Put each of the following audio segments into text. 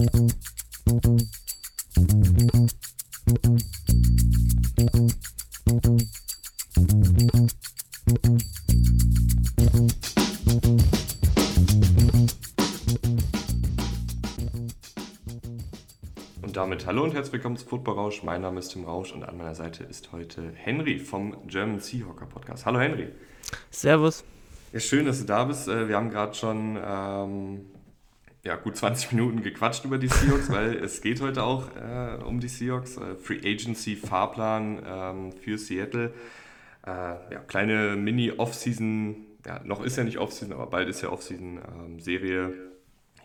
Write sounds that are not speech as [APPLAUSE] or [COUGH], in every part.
Und damit hallo und herzlich willkommen zu Football Rausch. Mein Name ist Tim Rausch und an meiner Seite ist heute Henry vom German Seahawker Podcast. Hallo Henry. Servus. Ja, schön, dass du da bist. Äh, wir haben gerade schon ähm, ja, gut 20 [LAUGHS] Minuten gequatscht über die Seahawks, weil es geht heute auch äh, um die Seahawks. Äh, Free Agency Fahrplan ähm, für Seattle. Äh, ja, kleine Mini-Off-Season, ja, noch ist ja nicht Off-Season, aber bald ist ja Off-Season-Serie ähm,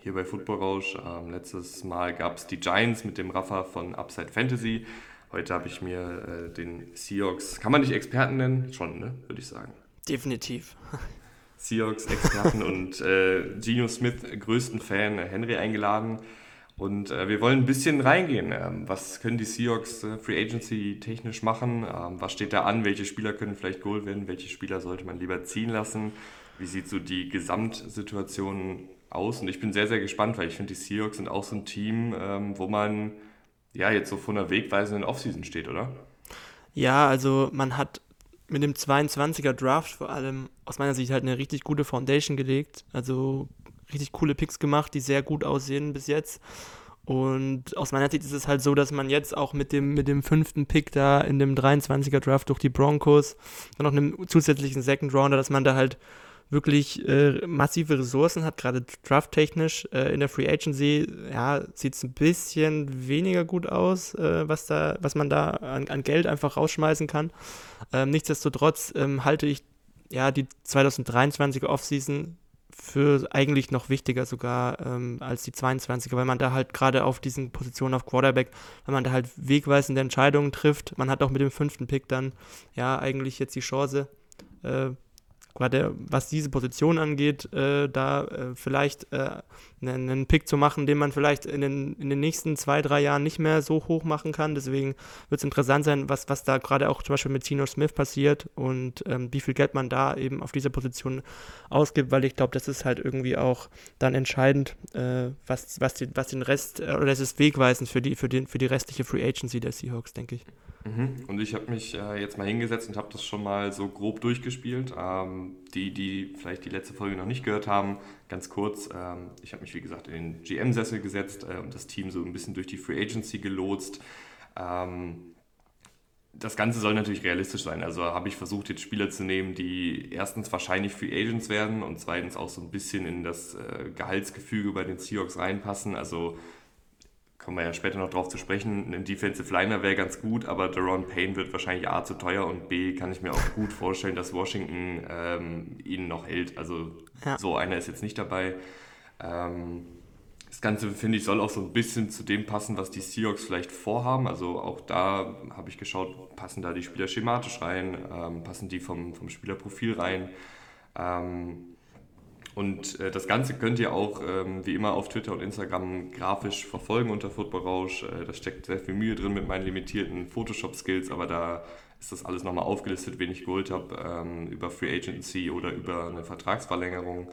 hier bei Football Rausch. Ähm, letztes Mal gab es die Giants mit dem Rafa von Upside Fantasy. Heute habe ich mir äh, den Seahawks, kann man nicht Experten nennen? Schon, ne? Würde ich sagen. Definitiv. [LAUGHS] Seahawks-Experten [LAUGHS] und äh, Geno Smith, größten Fan, äh, Henry eingeladen. Und äh, wir wollen ein bisschen reingehen. Ähm, was können die Seahawks äh, Free Agency technisch machen? Ähm, was steht da an? Welche Spieler können vielleicht geholt werden? Welche Spieler sollte man lieber ziehen lassen? Wie sieht so die Gesamtsituation aus? Und ich bin sehr, sehr gespannt, weil ich finde, die Seahawks sind auch so ein Team, ähm, wo man ja jetzt so vor einer wegweisenden Offseason steht, oder? Ja, also man hat mit dem 22er Draft vor allem aus meiner Sicht halt eine richtig gute Foundation gelegt. Also richtig coole Picks gemacht, die sehr gut aussehen bis jetzt. Und aus meiner Sicht ist es halt so, dass man jetzt auch mit dem, mit dem fünften Pick da in dem 23er Draft durch die Broncos, dann noch einem zusätzlichen Second Rounder, dass man da halt wirklich äh, massive Ressourcen hat, gerade drafttechnisch. Äh, in der Free Agency ja, sieht es ein bisschen weniger gut aus, äh, was, da, was man da an, an Geld einfach rausschmeißen kann. Ähm, nichtsdestotrotz ähm, halte ich ja, die 2023er Offseason für eigentlich noch wichtiger sogar ähm, als die 22er, weil man da halt gerade auf diesen Positionen auf Quarterback, weil man da halt wegweisende Entscheidungen trifft. Man hat auch mit dem fünften Pick dann ja eigentlich jetzt die Chance, äh, gerade was diese Position angeht, äh, da äh, vielleicht äh, einen, Pick zu machen, den man vielleicht in den, in den nächsten zwei, drei Jahren nicht mehr so hoch machen kann. Deswegen wird es interessant sein, was, was da gerade auch zum Beispiel mit Tino Smith passiert und ähm, wie viel Geld man da eben auf dieser Position ausgibt, weil ich glaube, das ist halt irgendwie auch dann entscheidend, äh, was, was, den, was den Rest, äh, oder das ist wegweisend für die, für, den, für die restliche Free Agency der Seahawks, denke ich. Mhm. Und ich habe mich äh, jetzt mal hingesetzt und habe das schon mal so grob durchgespielt. Ähm, die, die vielleicht die letzte Folge noch nicht gehört haben, ganz kurz. Ähm, ich habe mich, wie gesagt, in den GM-Sessel gesetzt äh, und das Team so ein bisschen durch die Free Agency gelotst. Ähm, das Ganze soll natürlich realistisch sein. Also habe ich versucht, jetzt Spieler zu nehmen, die erstens wahrscheinlich Free Agents werden und zweitens auch so ein bisschen in das äh, Gehaltsgefüge bei den Seahawks reinpassen. Also kommen wir ja später noch drauf zu sprechen, ein Defensive Liner wäre ganz gut, aber Deron Payne wird wahrscheinlich A zu teuer und B kann ich mir auch gut vorstellen, dass Washington ähm, ihn noch hält. Also ja. so einer ist jetzt nicht dabei. Ähm, das Ganze, finde ich, soll auch so ein bisschen zu dem passen, was die Seahawks vielleicht vorhaben. Also auch da habe ich geschaut, passen da die Spieler schematisch rein, ähm, passen die vom, vom Spielerprofil rein. Ähm, und äh, das Ganze könnt ihr auch ähm, wie immer auf Twitter und Instagram grafisch verfolgen unter Football Rausch. Äh, da steckt sehr viel Mühe drin mit meinen limitierten Photoshop-Skills, aber da ist das alles nochmal aufgelistet, wen ich geholt habe, ähm, über Free Agency oder über eine Vertragsverlängerung.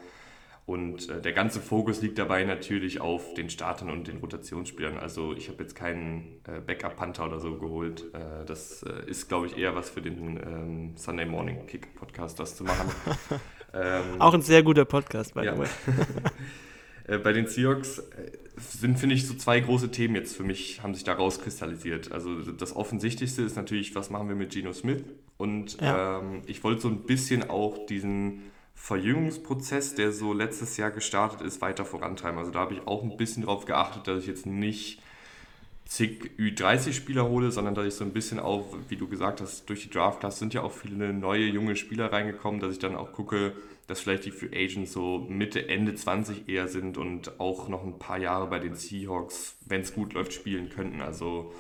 Und äh, der ganze Fokus liegt dabei natürlich auf den Startern und den Rotationsspielern. Also ich habe jetzt keinen äh, Backup-Panther oder so geholt. Äh, das äh, ist, glaube ich, eher was für den ähm, Sunday Morning Kick Podcast, das zu machen. [LAUGHS] Ähm, Auch ein sehr guter Podcast, by ja. the way. [LAUGHS] Äh, bei den Seahawks äh, sind, finde ich, so zwei große Themen jetzt für mich, haben sich da rauskristallisiert. Also das Offensichtlichste ist natürlich, was machen wir mit Geno Smith? Und ja. ähm, ich wollte so ein bisschen auch diesen Verjüngungsprozess, der so letztes Jahr gestartet ist, weiter vorantreiben. Also da habe ich auch ein bisschen darauf geachtet, dass ich jetzt nicht zig Ü30-Spieler hole, sondern dass ich so ein bisschen auch, wie du gesagt hast, durch die Draft-Class sind ja auch viele neue junge Spieler reingekommen, dass ich dann auch gucke, dass vielleicht die Free Agents so Mitte, Ende 20 eher sind und auch noch ein paar Jahre bei den Seahawks, wenn es gut läuft, spielen könnten. Also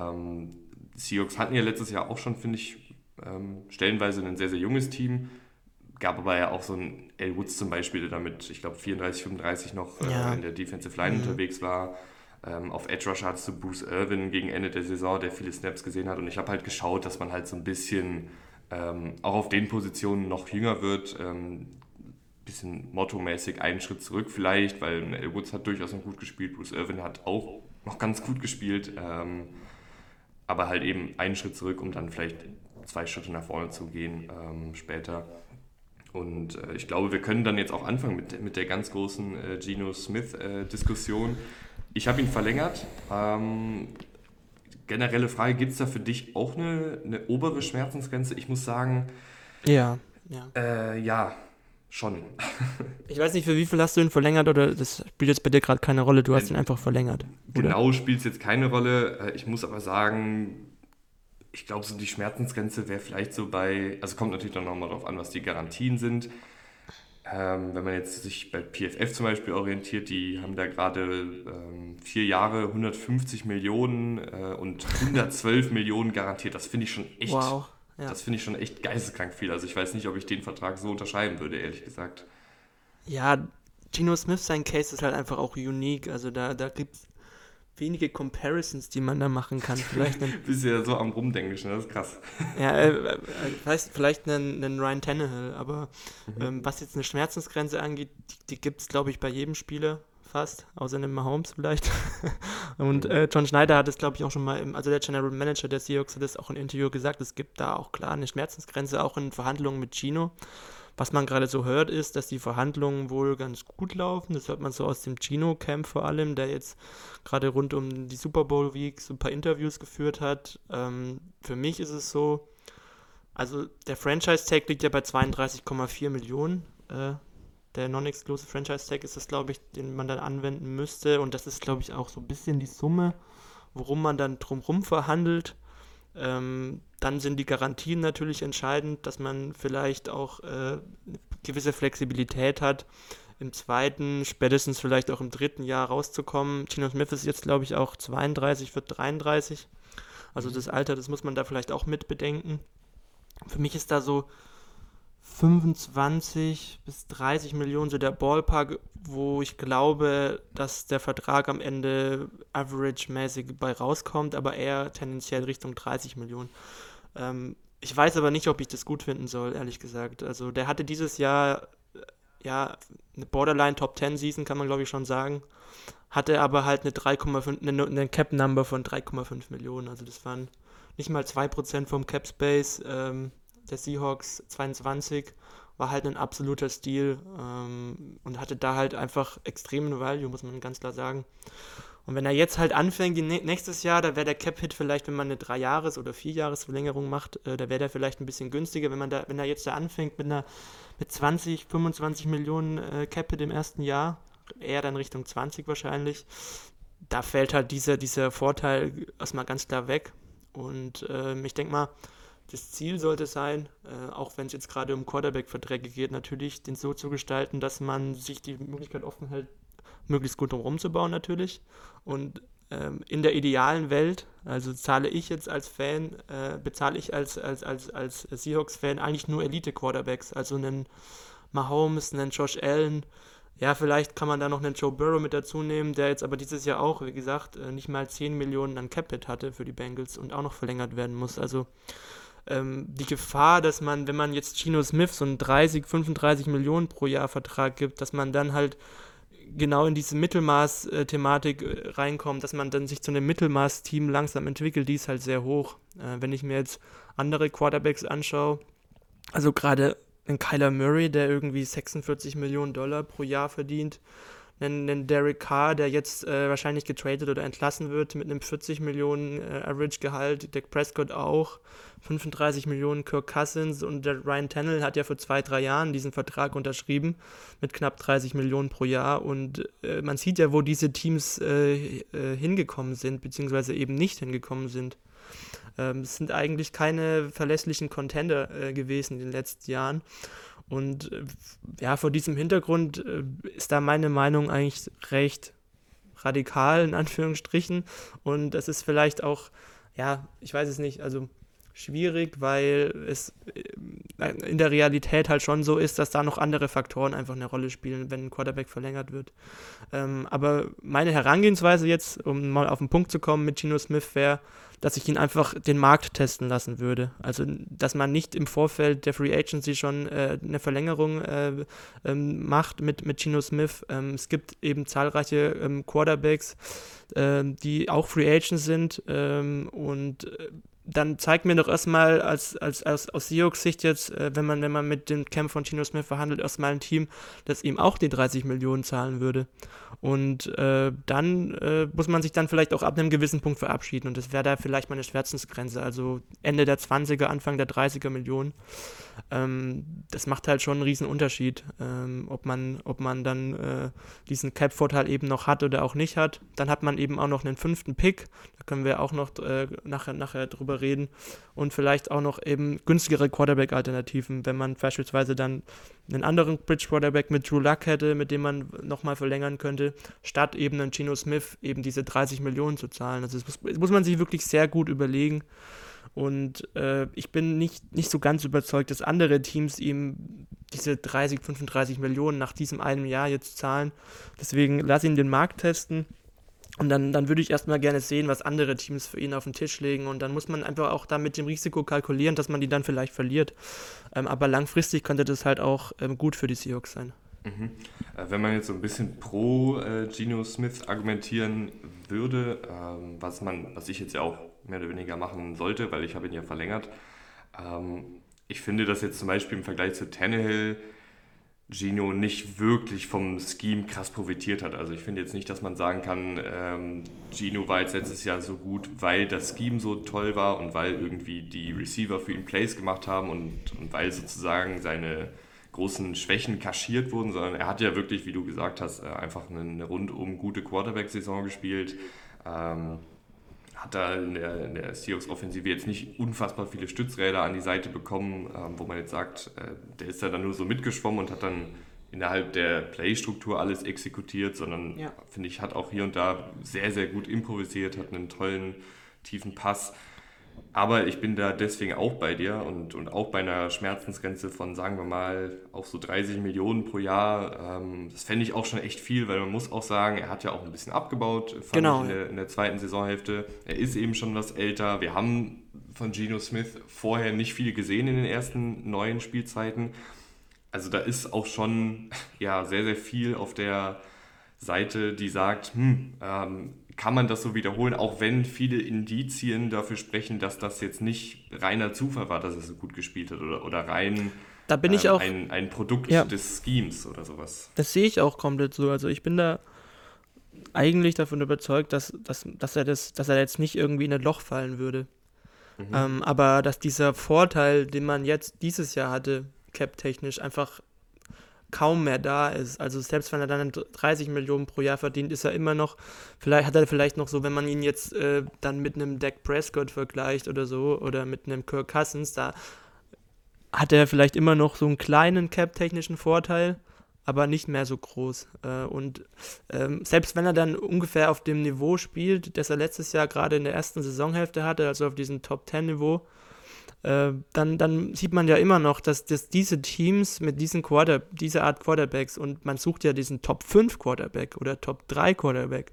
ähm, Seahawks hatten ja letztes Jahr auch schon, finde ich, ähm, stellenweise ein sehr, sehr junges Team. Gab aber ja auch so ein El Woods zum Beispiel, der damit, ich glaube, 34, 35 noch äh, ja. in der Defensive Line mhm. unterwegs war. Ähm, auf Edge Rush hattest du Bruce Irvin gegen Ende der Saison, der viele Snaps gesehen hat. Und ich habe halt geschaut, dass man halt so ein bisschen ähm, auch auf den Positionen noch jünger wird. Ähm, bisschen mottomäßig einen Schritt zurück vielleicht, weil Mel Woods hat durchaus noch gut gespielt, Bruce Irvin hat auch noch ganz gut gespielt, ähm, aber halt eben einen Schritt zurück, um dann vielleicht zwei Schritte nach vorne zu gehen ähm, später. Und äh, ich glaube, wir können dann jetzt auch anfangen mit, mit der ganz großen äh, Geno Smith-Diskussion. Äh, ich habe ihn verlängert. Ähm, generelle Frage, gibt es da für dich auch eine, eine obere Schmerzensgrenze? Ich muss sagen, ja, ja. Äh, ja, schon. [LAUGHS] ich weiß nicht, für wie viel hast du ihn verlängert oder das spielt jetzt bei dir gerade keine Rolle, du hast ihn einfach verlängert. Oder? Genau, spielt es jetzt keine Rolle. Äh, ich muss aber sagen, ich glaube, so die Schmerzensgrenze wäre vielleicht so bei, also kommt natürlich dann nochmal darauf an, was die Garantien sind. Ähm, wenn man jetzt sich bei PFF zum Beispiel orientiert, die haben da gerade ähm, vier Jahre 150 Millionen äh, und 112 [LAUGHS] Millionen garantiert. Das finde ich schon echt, wow, ja. das finde ich schon echt geisteskrank viel. Also ich weiß nicht, ob ich den Vertrag so unterschreiben würde, ehrlich gesagt. Ja, Gino Smith, sein Case ist halt einfach auch unique. Also da, da gibt es wenige Comparisons, die man da machen kann. Vielleicht einen, [LAUGHS] Bist ja so am Rumdenken, ne? das ist krass. [LAUGHS] ja, äh, äh, vielleicht, vielleicht einen, einen Ryan Tannehill, aber mhm. ähm, was jetzt eine Schmerzensgrenze angeht, die, die gibt es, glaube ich, bei jedem Spieler fast, außer einem Mahomes vielleicht. [LAUGHS] Und mhm. äh, John Schneider hat es, glaube ich, auch schon mal, im, also der General Manager der Seahawks hat es auch im Interview gesagt, es gibt da auch klar eine Schmerzensgrenze, auch in Verhandlungen mit Gino. Was man gerade so hört, ist, dass die Verhandlungen wohl ganz gut laufen. Das hört man so aus dem Gino-Camp vor allem, der jetzt gerade rund um die Super Bowl Week so ein paar Interviews geführt hat. Ähm, für mich ist es so, also der Franchise-Tag liegt ja bei 32,4 Millionen. Äh, der Non-Exclusive Franchise-Tag ist das, glaube ich, den man dann anwenden müsste. Und das ist, glaube ich, auch so ein bisschen die Summe, worum man dann drumherum verhandelt. Ähm, dann sind die Garantien natürlich entscheidend, dass man vielleicht auch äh, gewisse Flexibilität hat, im zweiten, spätestens vielleicht auch im dritten Jahr rauszukommen. Gino Smith ist jetzt, glaube ich, auch 32, wird 33. Also das Alter, das muss man da vielleicht auch mit bedenken. Für mich ist da so 25 bis 30 Millionen so der Ballpark, wo ich glaube, dass der Vertrag am Ende average-mäßig bei rauskommt, aber eher tendenziell Richtung 30 Millionen. Ähm, ich weiß aber nicht, ob ich das gut finden soll, ehrlich gesagt. Also der hatte dieses Jahr ja eine Borderline Top 10 Season, kann man glaube ich schon sagen. Hatte aber halt eine 3,5, eine, eine Cap Number von 3,5 Millionen. Also das waren nicht mal 2% vom Cap Space. Ähm, der Seahawks 22 war halt ein absoluter Stil ähm, und hatte da halt einfach extremen Value, muss man ganz klar sagen. Und wenn er jetzt halt anfängt, nächstes Jahr, da wäre der Cap-Hit vielleicht, wenn man eine Drei-Jahres- oder Vier-Jahres-Verlängerung macht, äh, da wäre der vielleicht ein bisschen günstiger. Wenn man da, wenn er jetzt da anfängt mit einer mit 20, 25 Millionen äh, Cap-Hit im ersten Jahr, eher dann Richtung 20 wahrscheinlich, da fällt halt dieser, dieser Vorteil erstmal ganz klar weg. Und äh, ich denke mal, das Ziel sollte sein, äh, auch wenn es jetzt gerade um Quarterback-Verträge geht, natürlich den so zu gestalten, dass man sich die Möglichkeit offen hält, möglichst gut drumherum zu bauen natürlich. Und ähm, in der idealen Welt, also zahle ich jetzt als Fan, äh, bezahle ich als, als, als, als Seahawks-Fan eigentlich nur Elite-Quarterbacks, also einen Mahomes, einen Josh Allen, ja, vielleicht kann man da noch einen Joe Burrow mit dazu nehmen, der jetzt aber dieses Jahr auch, wie gesagt, äh, nicht mal 10 Millionen an Capit hatte für die Bengals und auch noch verlängert werden muss. Also ähm, die Gefahr, dass man, wenn man jetzt Gino Smith so einen 30, 35 Millionen pro Jahr Vertrag gibt, dass man dann halt genau in diese Mittelmaß-Thematik äh, reinkommt, dass man dann sich zu einem Mittelmaß-Team langsam entwickelt, die ist halt sehr hoch. Äh, wenn ich mir jetzt andere Quarterbacks anschaue, also gerade ein Kyler Murray, der irgendwie 46 Millionen Dollar pro Jahr verdient, einen, einen Derek Carr, der jetzt äh, wahrscheinlich getradet oder entlassen wird mit einem 40 Millionen äh, Average-Gehalt, Dak Prescott auch, 35 Millionen Kirk Cousins. Und der Ryan Tannehill hat ja vor zwei, drei Jahren diesen Vertrag unterschrieben mit knapp 30 Millionen pro Jahr. Und äh, man sieht ja, wo diese Teams äh, äh, hingekommen sind, beziehungsweise eben nicht hingekommen sind. Ähm, es sind eigentlich keine verlässlichen Contender äh, gewesen in den letzten Jahren und äh, ja, vor diesem Hintergrund äh, ist da meine Meinung eigentlich recht radikal, in Anführungsstrichen. Und es ist vielleicht auch, ja, ich weiß es nicht, also schwierig, weil es äh, in der Realität halt schon so ist, dass da noch andere Faktoren einfach eine Rolle spielen, wenn ein Quarterback verlängert wird. Ähm, aber meine Herangehensweise jetzt, um mal auf den Punkt zu kommen mit Gino Smith, wäre, dass ich ihn einfach den Markt testen lassen würde. Also, dass man nicht im Vorfeld der Free Agency schon äh, eine Verlängerung äh, ähm, macht mit, mit Gino Smith. Ähm, es gibt eben zahlreiche ähm, Quarterbacks, äh, die auch Free Agents sind ähm, und äh, dann zeigt mir doch erstmal als, als, als aus Seahawks Sicht jetzt, äh, wenn man, wenn man mit dem Camp von Tino Smith verhandelt, erstmal ein Team, das ihm auch die 30 Millionen zahlen würde. Und äh, dann äh, muss man sich dann vielleicht auch ab einem gewissen Punkt verabschieden. Und das wäre da vielleicht meine Schmerzensgrenze. Also Ende der 20er, Anfang der 30er Millionen. Ähm, das macht halt schon einen riesen Unterschied, ähm, ob, man, ob man dann äh, diesen Cap-Vorteil eben noch hat oder auch nicht hat. Dann hat man eben auch noch einen fünften Pick, da können wir auch noch äh, nachher, nachher drüber reden. Und vielleicht auch noch eben günstigere Quarterback-Alternativen, wenn man beispielsweise dann einen anderen Bridge-Quarterback mit Drew Luck hätte, mit dem man nochmal verlängern könnte, statt eben einen Geno Smith eben diese 30 Millionen zu zahlen. Also das muss, das muss man sich wirklich sehr gut überlegen. Und äh, ich bin nicht, nicht so ganz überzeugt, dass andere Teams ihm diese 30, 35 Millionen nach diesem einem Jahr jetzt zahlen. Deswegen lass ihn den Markt testen. Und dann, dann würde ich erstmal gerne sehen, was andere Teams für ihn auf den Tisch legen. Und dann muss man einfach auch da mit dem Risiko kalkulieren, dass man die dann vielleicht verliert. Ähm, aber langfristig könnte das halt auch ähm, gut für die Seahawks sein. Mhm. Äh, wenn man jetzt so ein bisschen pro äh, Geno Smith argumentieren würde, ähm, was man, was ich jetzt ja auch mehr oder weniger machen sollte, weil ich habe ihn ja verlängert. Ähm, ich finde, dass jetzt zum Beispiel im Vergleich zu Tannehill Gino nicht wirklich vom Scheme krass profitiert hat. Also ich finde jetzt nicht, dass man sagen kann, ähm, Gino war jetzt letztes Jahr so gut, weil das Scheme so toll war und weil irgendwie die Receiver für ihn Plays gemacht haben und, und weil sozusagen seine großen Schwächen kaschiert wurden, sondern er hat ja wirklich, wie du gesagt hast, äh, einfach eine, eine rundum gute Quarterback-Saison gespielt. Ähm, hat da in der, in der Seahawks-Offensive jetzt nicht unfassbar viele Stützräder an die Seite bekommen, ähm, wo man jetzt sagt, äh, der ist da dann nur so mitgeschwommen und hat dann innerhalb der Playstruktur alles exekutiert, sondern ja. finde ich, hat auch hier und da sehr, sehr gut improvisiert, hat einen tollen, tiefen Pass. Aber ich bin da deswegen auch bei dir und, und auch bei einer Schmerzensgrenze von, sagen wir mal, auch so 30 Millionen pro Jahr. Ähm, das fände ich auch schon echt viel, weil man muss auch sagen, er hat ja auch ein bisschen abgebaut genau. in, der, in der zweiten Saisonhälfte. Er ist eben schon was älter. Wir haben von Geno Smith vorher nicht viel gesehen in den ersten neuen Spielzeiten. Also da ist auch schon [LAUGHS] ja, sehr, sehr viel auf der Seite, die sagt, hm, ähm, kann man das so wiederholen, auch wenn viele Indizien dafür sprechen, dass das jetzt nicht reiner Zufall war, dass er so gut gespielt hat oder, oder rein da bin ich ähm, auch, ein, ein Produkt ja, des Schemes oder sowas. Das sehe ich auch komplett so. Also ich bin da eigentlich davon überzeugt, dass, dass, dass, er, das, dass er jetzt nicht irgendwie in ein Loch fallen würde. Mhm. Ähm, aber dass dieser Vorteil, den man jetzt dieses Jahr hatte, cap-technisch, einfach kaum mehr da ist. Also selbst wenn er dann 30 Millionen pro Jahr verdient, ist er immer noch, vielleicht hat er vielleicht noch so, wenn man ihn jetzt äh, dann mit einem Dak Prescott vergleicht oder so, oder mit einem Kirk Cousins, da hat er vielleicht immer noch so einen kleinen Cap-technischen Vorteil, aber nicht mehr so groß. Äh, und ähm, selbst wenn er dann ungefähr auf dem Niveau spielt, das er letztes Jahr gerade in der ersten Saisonhälfte hatte, also auf diesem Top-10-Niveau, äh, dann, dann sieht man ja immer noch, dass, dass diese Teams mit diesen Quarter, dieser Art Quarterbacks und man sucht ja diesen Top 5 Quarterback oder Top 3 Quarterback,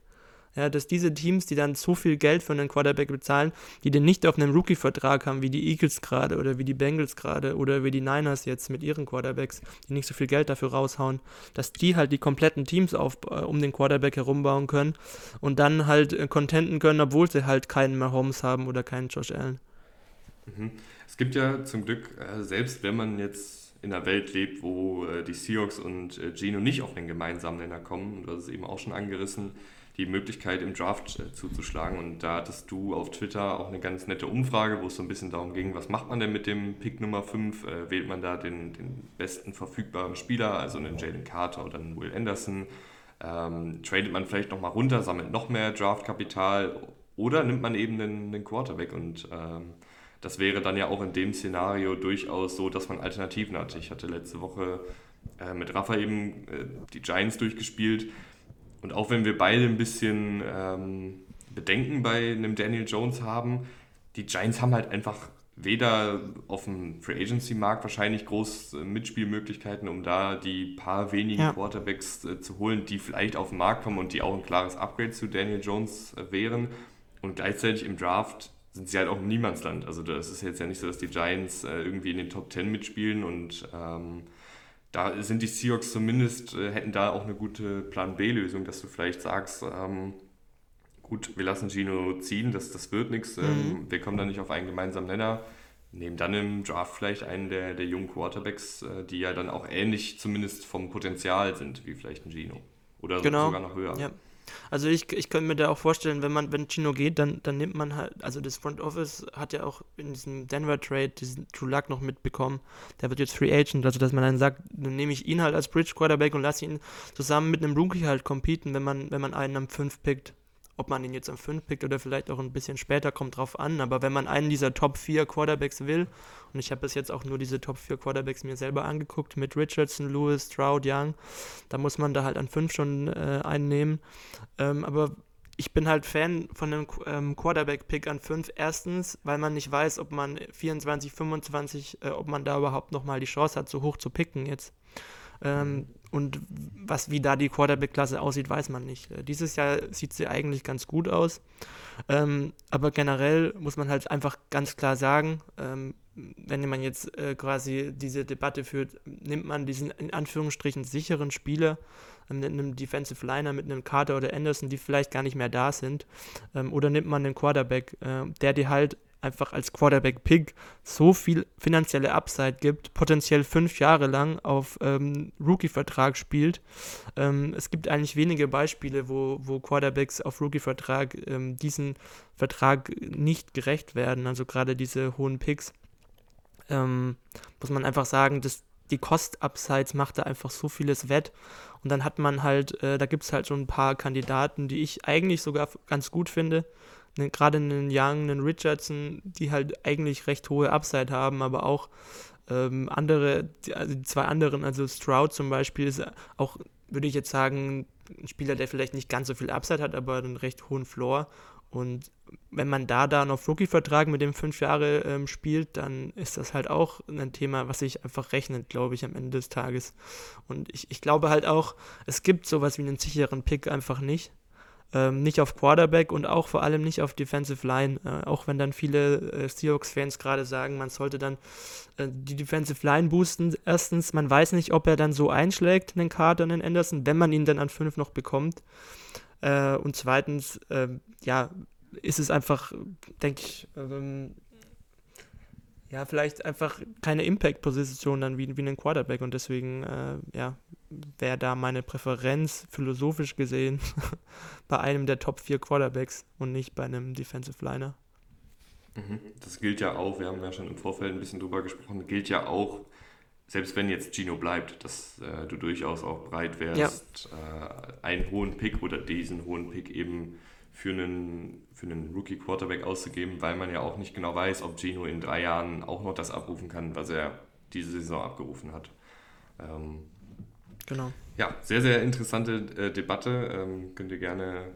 ja, dass diese Teams, die dann so viel Geld für einen Quarterback bezahlen, die den nicht auf einem Rookie-Vertrag haben, wie die Eagles gerade oder wie die Bengals gerade oder wie die Niners jetzt mit ihren Quarterbacks, die nicht so viel Geld dafür raushauen, dass die halt die kompletten Teams auf, äh, um den Quarterback herumbauen können und dann halt äh, contenten können, obwohl sie halt keinen Mahomes haben oder keinen Josh Allen. Mhm. Es gibt ja zum Glück, äh, selbst wenn man jetzt in einer Welt lebt, wo äh, die Seahawks und äh, Gino nicht auf den gemeinsamen Nenner kommen, du hast es eben auch schon angerissen, die Möglichkeit im Draft zuzuschlagen. Und da hattest du auf Twitter auch eine ganz nette Umfrage, wo es so ein bisschen darum ging, was macht man denn mit dem Pick Nummer 5? wählt man da den, den besten verfügbaren Spieler, also einen Jalen Carter oder einen Will Anderson? Ähm, tradet man vielleicht nochmal runter, sammelt noch mehr Draftkapital oder nimmt man eben den, den Quarterback und ähm, das wäre dann ja auch in dem Szenario durchaus so, dass man Alternativen hatte. Ich hatte letzte Woche äh, mit Rafa eben äh, die Giants durchgespielt. Und auch wenn wir beide ein bisschen ähm, Bedenken bei einem Daniel Jones haben, die Giants haben halt einfach weder auf dem Free Agency Markt wahrscheinlich groß äh, Mitspielmöglichkeiten, um da die paar wenigen ja. Quarterbacks äh, zu holen, die vielleicht auf den Markt kommen und die auch ein klares Upgrade zu Daniel Jones äh, wären. Und gleichzeitig im Draft sind sie halt auch im Niemandsland. Also das ist jetzt ja nicht so, dass die Giants äh, irgendwie in den Top 10 mitspielen und ähm, da sind die Seahawks zumindest, äh, hätten da auch eine gute Plan B-Lösung, dass du vielleicht sagst, ähm, gut, wir lassen Gino ziehen, das, das wird nichts, ähm, mhm. wir kommen da nicht auf einen gemeinsamen Nenner. Nehmen dann im Draft vielleicht einen der, der jungen Quarterbacks, äh, die ja dann auch ähnlich zumindest vom Potenzial sind, wie vielleicht ein Gino. Oder genau. sogar noch höher. Ja. Also ich, ich könnte mir da auch vorstellen, wenn man, wenn Chino geht, dann, dann nimmt man halt, also das Front Office hat ja auch in diesem Denver Trade diesen True Luck noch mitbekommen. Der wird jetzt Free Agent, also dass man dann sagt, dann nehme ich ihn halt als Bridge Quarterback und lasse ihn zusammen mit einem Rookie halt competen, wenn man, wenn man einen am 5 pickt. Ob man ihn jetzt am 5 pickt oder vielleicht auch ein bisschen später, kommt drauf an. Aber wenn man einen dieser Top 4 Quarterbacks will, und ich habe bis jetzt auch nur diese Top 4 Quarterbacks mir selber angeguckt, mit Richardson, Lewis, Stroud, Young, da muss man da halt an 5 schon äh, einnehmen. Ähm, aber ich bin halt Fan von einem ähm, Quarterback-Pick an 5. Erstens, weil man nicht weiß, ob man 24, 25, äh, ob man da überhaupt nochmal die Chance hat, so hoch zu picken jetzt. Ähm, und was, wie da die Quarterback-Klasse aussieht, weiß man nicht. Äh, dieses Jahr sieht sie eigentlich ganz gut aus. Ähm, aber generell muss man halt einfach ganz klar sagen, ähm, wenn man jetzt äh, quasi diese Debatte führt, nimmt man diesen in Anführungsstrichen sicheren Spieler ähm, mit einem Defensive Liner, mit einem Carter oder Anderson, die vielleicht gar nicht mehr da sind, ähm, oder nimmt man einen Quarterback, äh, der dir halt einfach als Quarterback-Pick so viel finanzielle Upside gibt, potenziell fünf Jahre lang auf ähm, Rookie-Vertrag spielt. Ähm, es gibt eigentlich wenige Beispiele, wo, wo Quarterbacks auf Rookie-Vertrag ähm, diesen Vertrag nicht gerecht werden, also gerade diese hohen Picks. Ähm, muss man einfach sagen, dass die Cost-Upsides macht da einfach so vieles wett. Und dann hat man halt, äh, da gibt es halt so ein paar Kandidaten, die ich eigentlich sogar ganz gut finde ne, gerade einen Young, einen Richardson, die halt eigentlich recht hohe Upside haben, aber auch ähm, andere, also die zwei anderen, also Stroud zum Beispiel, ist auch, würde ich jetzt sagen, ein Spieler, der vielleicht nicht ganz so viel Upside hat, aber einen recht hohen Floor. Und wenn man da dann auf Rookie-Vertrag mit dem fünf Jahre ähm, spielt, dann ist das halt auch ein Thema, was sich einfach rechnet, glaube ich, am Ende des Tages. Und ich, ich glaube halt auch, es gibt sowas wie einen sicheren Pick einfach nicht. Ähm, nicht auf Quarterback und auch vor allem nicht auf Defensive Line. Äh, auch wenn dann viele äh, Seahawks-Fans gerade sagen, man sollte dann äh, die Defensive Line boosten. Erstens, man weiß nicht, ob er dann so einschlägt, einen Carter und einen Anderson, wenn man ihn dann an 5 noch bekommt. Äh, und zweitens, ähm, ja, ist es einfach, denke ich, ähm, ja, vielleicht einfach keine Impact-Position dann wie, wie ein Quarterback und deswegen, äh, ja, wäre da meine Präferenz philosophisch gesehen [LAUGHS] bei einem der Top 4 Quarterbacks und nicht bei einem Defensive Liner. Mhm. Das gilt ja auch, wir haben ja schon im Vorfeld ein bisschen drüber gesprochen, gilt ja auch, selbst wenn jetzt Gino bleibt, dass äh, du durchaus auch bereit wärst, ja. äh, einen hohen Pick oder diesen hohen Pick eben für einen, für einen Rookie-Quarterback auszugeben, weil man ja auch nicht genau weiß, ob Gino in drei Jahren auch noch das abrufen kann, was er diese Saison abgerufen hat. Ähm, genau. Ja, sehr, sehr interessante äh, Debatte. Ähm, könnt ihr gerne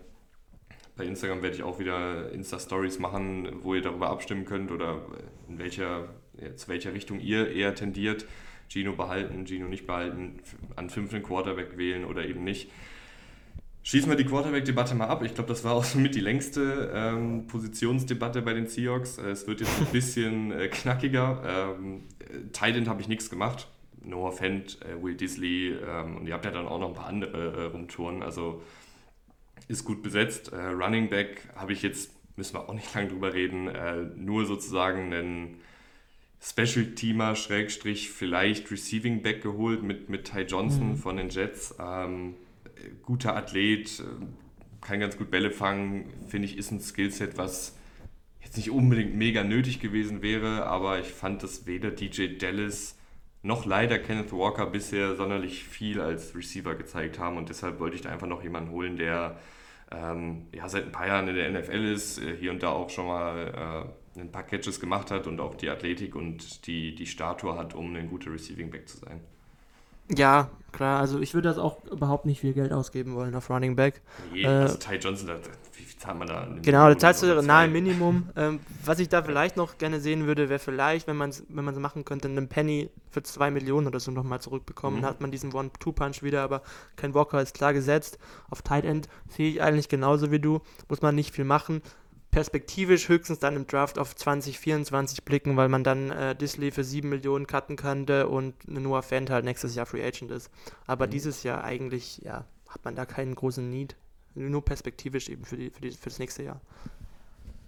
bei Instagram werde ich auch wieder Insta-Stories machen, wo ihr darüber abstimmen könnt oder in welcher, zu welcher Richtung ihr eher tendiert. Gino behalten, Gino nicht behalten, an fünf einen Quarterback wählen oder eben nicht. Schießen wir die Quarterback-Debatte mal ab. Ich glaube, das war auch [LAUGHS] somit die längste ähm, Positionsdebatte bei den Seahawks. Äh, es wird jetzt ein [LAUGHS] bisschen äh, knackiger. Ähm, Titan habe ich nichts gemacht. Noah Fent, äh, Will Disley ähm, und ihr habt ja dann auch noch ein paar andere äh, rumtouren. Also ist gut besetzt. Äh, Running Back habe ich jetzt, müssen wir auch nicht [LAUGHS] lange drüber reden, äh, nur sozusagen einen Special-Teamer, Schrägstrich, vielleicht Receiving Back geholt mit, mit Ty Johnson mhm. von den Jets. Ähm, guter Athlet, äh, kann ganz gut Bälle fangen, finde ich, ist ein Skillset, was jetzt nicht unbedingt mega nötig gewesen wäre, aber ich fand, dass weder DJ Dallas noch leider Kenneth Walker bisher sonderlich viel als Receiver gezeigt haben und deshalb wollte ich da einfach noch jemanden holen, der ähm, ja, seit ein paar Jahren in der NFL ist, äh, hier und da auch schon mal äh, ein paar Catches gemacht hat und auch die Athletik und die, die Statue hat, um ein guter Receiving Back zu sein. Ja, klar, also ich würde das auch überhaupt nicht viel Geld ausgeben wollen auf Running Back. Nee, äh, also Ty Johnson, zahlt man da? Genau, da zahlst du nahe Minimum. Ähm, was ich da vielleicht noch gerne sehen würde, wäre vielleicht, wenn man es wenn man's machen könnte, einen Penny für 2 Millionen oder so nochmal zurückbekommen. Mhm. Dann hat man diesen One-Two-Punch wieder, aber kein Walker ist klar gesetzt. Auf Tight End sehe ich eigentlich genauso wie du. Muss man nicht viel machen perspektivisch höchstens dann im Draft auf 2024 blicken, weil man dann äh, Disley für 7 Millionen cutten könnte und Noah Fant halt nächstes Jahr Free Agent ist. Aber mhm. dieses Jahr eigentlich, ja, hat man da keinen großen Need. Nur perspektivisch eben für, die, für, die, für das nächste Jahr.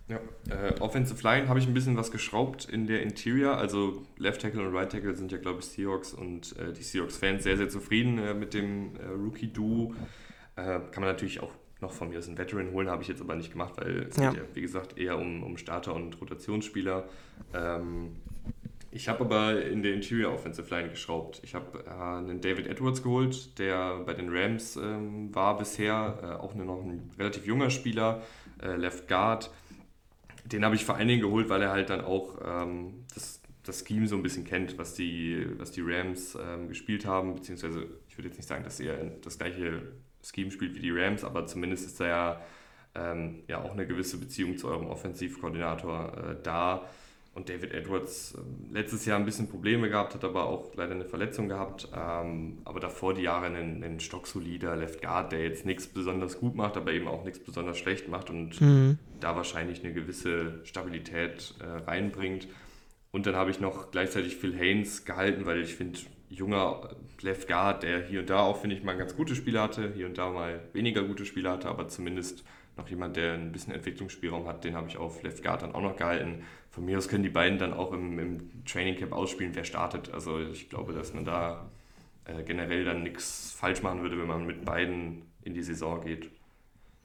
Ja, äh, Offensive Line habe ich ein bisschen was geschraubt in der Interior. Also Left Tackle und Right Tackle sind ja, glaube ich, Seahawks und äh, die Seahawks-Fans sehr, sehr zufrieden äh, mit dem äh, Rookie-Duo. Äh, kann man natürlich auch noch von mir aus einen Veteran holen, habe ich jetzt aber nicht gemacht, weil es ja. geht ja, wie gesagt, eher um, um Starter und Rotationsspieler. Ähm, ich habe aber in der Interior Offensive Line geschraubt. Ich habe äh, einen David Edwards geholt, der bei den Rams ähm, war bisher, äh, auch noch ein relativ junger Spieler, äh, Left Guard. Den habe ich vor allen Dingen geholt, weil er halt dann auch ähm, das, das Scheme so ein bisschen kennt, was die, was die Rams ähm, gespielt haben, beziehungsweise ich würde jetzt nicht sagen, dass er das gleiche Scheme spielt wie die Rams, aber zumindest ist da ja, ähm, ja auch eine gewisse Beziehung zu eurem Offensivkoordinator äh, da. Und David Edwards äh, letztes Jahr ein bisschen Probleme gehabt, hat aber auch leider eine Verletzung gehabt. Ähm, aber davor die Jahre einen, einen stocksolider Left Guard, der jetzt nichts besonders gut macht, aber eben auch nichts besonders schlecht macht und mhm. da wahrscheinlich eine gewisse Stabilität äh, reinbringt. Und dann habe ich noch gleichzeitig Phil Haynes gehalten, weil ich finde, junger Left Guard, der hier und da auch, finde ich, mal ganz gute Spiele hatte, hier und da mal weniger gute Spiele hatte, aber zumindest noch jemand, der ein bisschen Entwicklungsspielraum hat, den habe ich auf Left Guard dann auch noch gehalten. Von mir aus können die beiden dann auch im, im Training Camp ausspielen, wer startet. Also ich glaube, dass man da äh, generell dann nichts falsch machen würde, wenn man mit beiden in die Saison geht.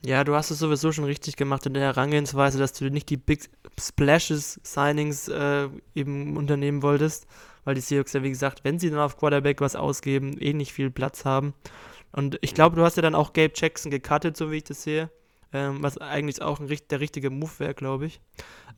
Ja, du hast es sowieso schon richtig gemacht in der Herangehensweise, dass du nicht die Big Splashes Signings äh, eben unternehmen wolltest, weil die Seahawks ja, wie gesagt, wenn sie dann auf Quarterback was ausgeben, eh nicht viel Platz haben. Und ich glaube, du hast ja dann auch Gabe Jackson gecuttet, so wie ich das sehe ähm, was eigentlich auch ein, der richtige Move wäre, glaube ich.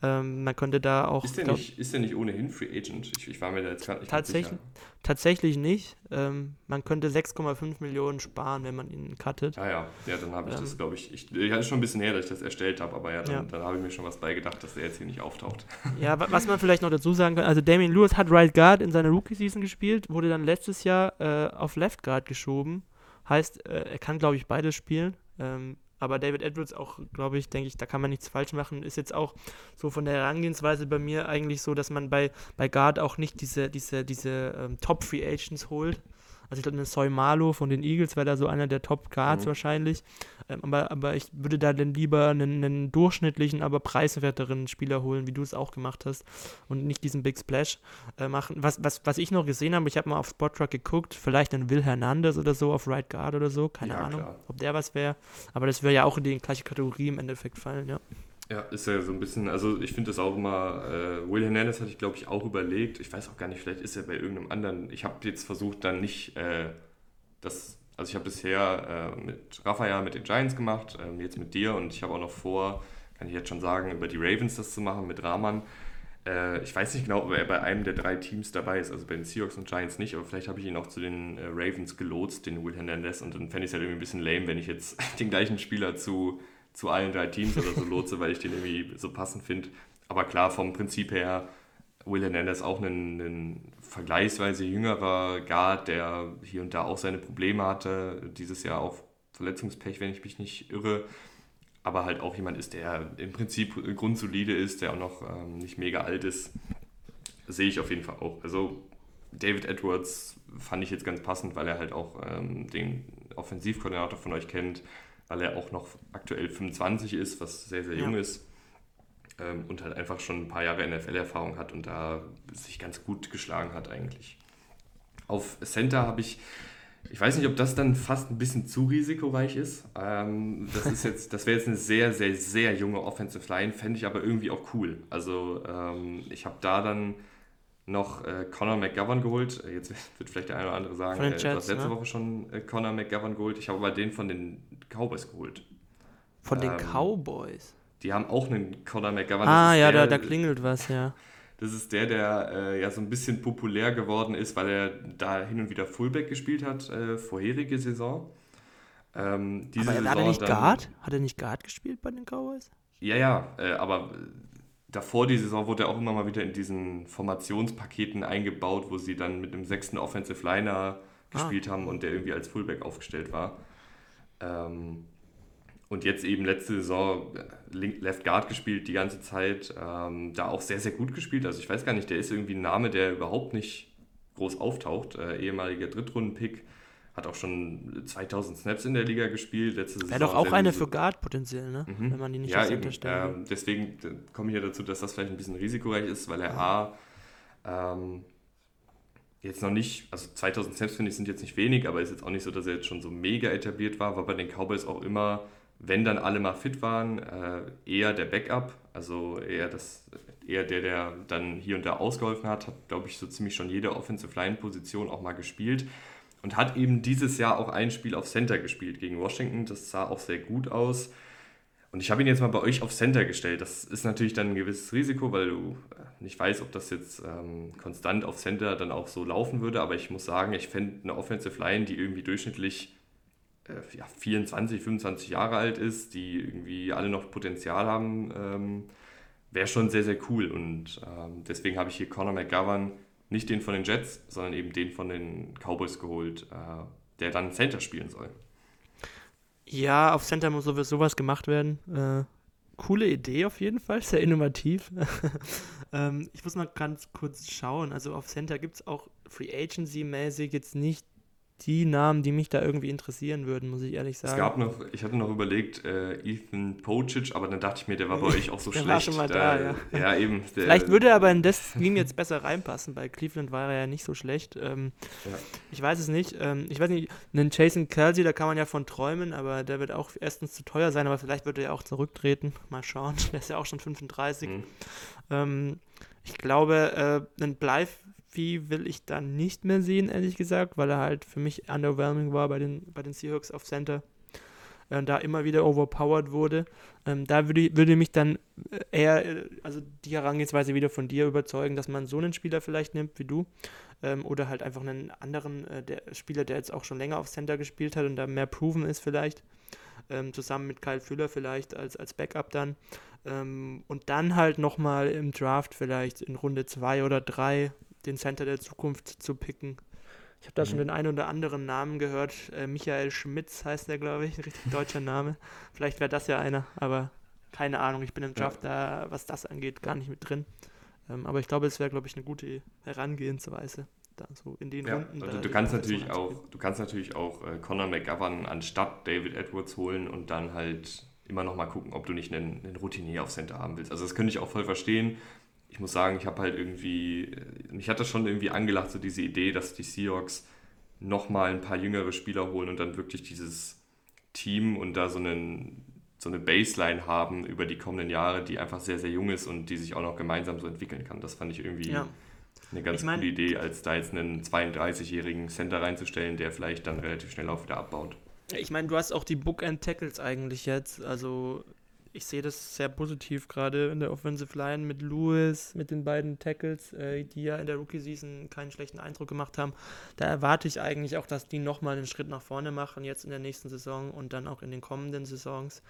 Ähm, man könnte da auch. Ist der, glaub, nicht, ist der nicht ohnehin Free Agent? Ich, ich war mir da jetzt gerade nicht tatsächlich, sicher. Tatsächlich nicht. Ähm, man könnte 6,5 Millionen sparen, wenn man ihn cuttet. Ah ja, ja, dann habe ich das, ähm, glaube ich. Ich, ich hatte schon ein bisschen her, dass ich das erstellt habe, aber ja, dann, ja. dann habe ich mir schon was beigedacht, dass er jetzt hier nicht auftaucht. [LAUGHS] Ja, was man vielleicht noch dazu sagen kann, also Damien Lewis hat Right Guard in seiner Rookie-Season gespielt, wurde dann letztes Jahr äh, auf Left Guard geschoben. Heißt, äh, er kann, glaube ich, beides spielen. Ähm, aber David Edwards auch, glaube ich, denke ich, da kann man nichts falsch machen. Ist jetzt auch so von der Herangehensweise bei mir eigentlich so, dass man bei, bei Guard auch nicht diese, diese, diese ähm, Top-Free Agents holt. Also ich glaube, einen Soy Malo von den Eagles wäre da so einer der Top Guards mhm. wahrscheinlich. Ähm, aber, aber ich würde da dann lieber einen, einen, durchschnittlichen, aber preiswerteren Spieler holen, wie du es auch gemacht hast. Und nicht diesen Big Splash äh, machen. Was, was, was ich noch gesehen habe, ich habe mal auf Spotrack geguckt, vielleicht ein Will Hernandez oder so auf Right Guard oder so. Keine ja, Ahnung, klar. ob der was wäre. Aber das wäre ja auch in die gleiche Kategorie im Endeffekt fallen, ja. Ja, ist ja so ein bisschen, also ich finde das auch immer, äh, Will Hernandez hatte ich glaube ich auch überlegt, ich weiß auch gar nicht, vielleicht ist er bei irgendeinem anderen, ich habe jetzt versucht dann nicht äh, das, also ich habe bisher äh, mit Raphael mit den Giants gemacht, äh, jetzt mit dir. Und ich habe auch noch vor, kann ich jetzt schon sagen, über die Ravens das zu machen mit Rahman. Äh, ich weiß nicht genau, ob er bei einem der drei Teams dabei ist, also bei den Seahawks und Giants nicht, aber vielleicht habe ich ihn auch zu den äh, Ravens gelotst, den Will Hernandez. Und dann fände ich es halt irgendwie ein bisschen lame, wenn ich jetzt [LAUGHS] den gleichen Spieler zu zu allen drei Teams oder so lotse, weil ich den irgendwie so passend finde. Aber klar, vom Prinzip her, Will Hernandez auch ein, ein vergleichsweise jüngerer Guard, der hier und da auch seine Probleme hatte. Dieses Jahr auch Verletzungspech, wenn ich mich nicht irre. Aber halt auch jemand ist, der im Prinzip grundsolide ist, der auch noch ähm, nicht mega alt ist. Sehe ich auf jeden Fall auch. Also David Edwards fand ich jetzt ganz passend, weil er halt auch ähm, den Offensivkoordinator von euch kennt weil er auch noch aktuell 25 ist, was sehr, sehr jung ja. ist. Ähm, und halt einfach schon ein paar Jahre NFL-Erfahrung hat und da sich ganz gut geschlagen hat eigentlich. Auf Center habe ich, ich weiß nicht, ob das dann fast ein bisschen zu risikoreich ist. Ähm, das das wäre jetzt eine sehr, sehr, sehr junge Offensive Line, fände ich aber irgendwie auch cool. Also ähm, ich habe da dann noch äh, Conor McGovern geholt. Äh, jetzt [LAUGHS] wird vielleicht der eine oder andere sagen, äh, du hast letzte ne? Woche schon äh, Conor McGovern geholt. Ich habe aber den von den Cowboys geholt. Von ähm, den Cowboys? Die haben auch einen Conor McGovern. Ah, ja, der, da, da klingelt was, ja. [LAUGHS] Das ist der, der äh, ja so ein bisschen populär geworden ist, weil er da hin und wieder Fullback gespielt hat, äh, vorherige Saison. Ähm, diese Aber hat er nicht dann- Guard? Hat er nicht Guard gespielt bei den Cowboys? Ja, ja, äh, aber davor die Saison wurde er auch immer mal wieder in diesen Formationspaketen eingebaut, wo sie dann mit einem sechsten Offensive Liner gespielt haben und der irgendwie als Fullback aufgestellt war. Ähm, und jetzt eben letzte Saison äh, Left Guard gespielt die ganze Zeit, ähm, da auch sehr, sehr gut gespielt. Also ich weiß gar nicht, der ist irgendwie ein Name, der überhaupt nicht groß auftaucht. Äh, ehemaliger Drittrunden-Pick, hat auch schon 2000 Snaps in der Liga gespielt. Letzte Wäre doch auch eine für Guard potenziell, ne? Mhm. Wenn man die nicht ja, eben. Ähm, deswegen äh, komme ich ja dazu, dass das vielleicht ein bisschen risikoreich ist, weil er A, ähm, jetzt noch nicht, also 2000 Snaps finde ich sind jetzt nicht wenig, aber ist jetzt auch nicht so, dass er jetzt schon so mega etabliert war, war bei den Cowboys auch immer, wenn dann alle mal fit waren, äh, eher der Backup, also eher das, eher der, der dann hier und da ausgeholfen hat, hat, glaube ich, so ziemlich schon jede Offensive Line Position auch mal gespielt und hat eben dieses Jahr auch ein Spiel auf Center gespielt gegen Washington. Das sah auch sehr gut aus. Und ich habe ihn jetzt mal bei euch auf Center gestellt. Das ist natürlich dann ein gewisses Risiko, weil du äh, nicht weißt, ob das jetzt ähm, konstant auf Center dann auch so laufen würde. Aber ich muss sagen, ich fände eine Offensive Line, die irgendwie durchschnittlich äh, ja, 24, 25 Jahre alt ist, die irgendwie alle noch Potenzial haben, ähm, wäre schon sehr, sehr cool. Und ähm, deswegen habe ich hier Conor McGovern, nicht den von den Jets, sondern eben den von den Cowboys geholt, äh, der dann Center spielen soll. Ja, auf Center muss sowas gemacht werden. Äh, coole Idee auf jeden Fall, [LAUGHS] sehr innovativ. [LAUGHS] ähm, ich muss mal ganz kurz schauen. Also auf Center gibt es auch Free Agency-mäßig jetzt nicht die Namen, die mich da irgendwie interessieren würden, muss ich ehrlich sagen. Es gab noch, ich hatte noch überlegt, äh, Ethan Pocic, aber dann dachte ich mir, der war bei [LAUGHS] euch auch so Der schlecht. war schon mal da, ja. ja. eben. Der, Vielleicht würde er aber in das Team jetzt besser reinpassen. Bei Cleveland war er ja nicht so schlecht. Ähm, Ja. Ich weiß es nicht. Ähm, ich weiß nicht, einen Jason Kelsey, da kann man ja von träumen, aber der wird auch erstens zu teuer sein, aber vielleicht wird er ja auch zurücktreten. Mal schauen. [LAUGHS] Der ist ja auch schon 35. Mhm. Ähm, ich glaube, äh, einen Blythe will ich dann nicht mehr sehen, ehrlich gesagt, weil er halt für mich underwhelming war bei den, bei den Seahawks auf Center. Äh, da immer wieder overpowered wurde. Ähm, da würde, würde mich dann äh, eher, äh, also die Herangehensweise wieder von dir überzeugen, dass man so einen Spieler vielleicht nimmt wie du. Ähm, oder halt einfach einen anderen äh, der Spieler, der jetzt auch schon länger auf Center gespielt hat und da mehr proven ist vielleicht. Ähm, zusammen mit Kyle Füller vielleicht als, als Backup dann. Ähm, und dann halt nochmal im Draft vielleicht in Runde 2 oder 3 den Center der Zukunft zu picken. Ich habe da schon Mhm. den einen oder anderen Namen gehört. Äh, Michael Schmitz heißt der, glaube ich. Ein [LAUGHS] richtig deutscher Name. Vielleicht wäre das ja einer, aber keine Ahnung. Ich bin im Ja. Draft da, was das angeht, gar nicht mit drin. Ähm, aber ich glaube, es wäre, glaube ich, eine gute Herangehensweise. Da so in den Ja, Runden. also du kannst natürlich auch, du kannst natürlich auch äh, Conor McGovern anstatt David Edwards holen und dann halt immer noch mal gucken, ob du nicht einen, einen Routinier auf Center haben willst. Also das könnte ich auch voll verstehen. Ich muss sagen, ich habe halt irgendwie, äh, mich hat das schon irgendwie angelacht, so diese Idee, dass die Seahawks noch mal ein paar jüngere Spieler holen und dann wirklich dieses Team und da so einen so eine Baseline haben über die kommenden Jahre, die einfach sehr, sehr jung ist und die sich auch noch gemeinsam so entwickeln kann. Das fand ich irgendwie Ja. eine ganz Ich mein- coole Idee, als da jetzt einen 32-jährigen Center reinzustellen, der vielleicht dann relativ schnell auch wieder abbaut. Ich meine, du hast auch die Bookend Tackles eigentlich jetzt. Also ich sehe das sehr positiv gerade in der Offensive Line mit Lewis, mit den beiden Tackles, äh, die ja in der Rookie Season keinen schlechten Eindruck gemacht haben. Da erwarte ich eigentlich auch, dass die nochmal einen Schritt nach vorne machen, jetzt in der nächsten Saison und dann auch in den kommenden Saisons.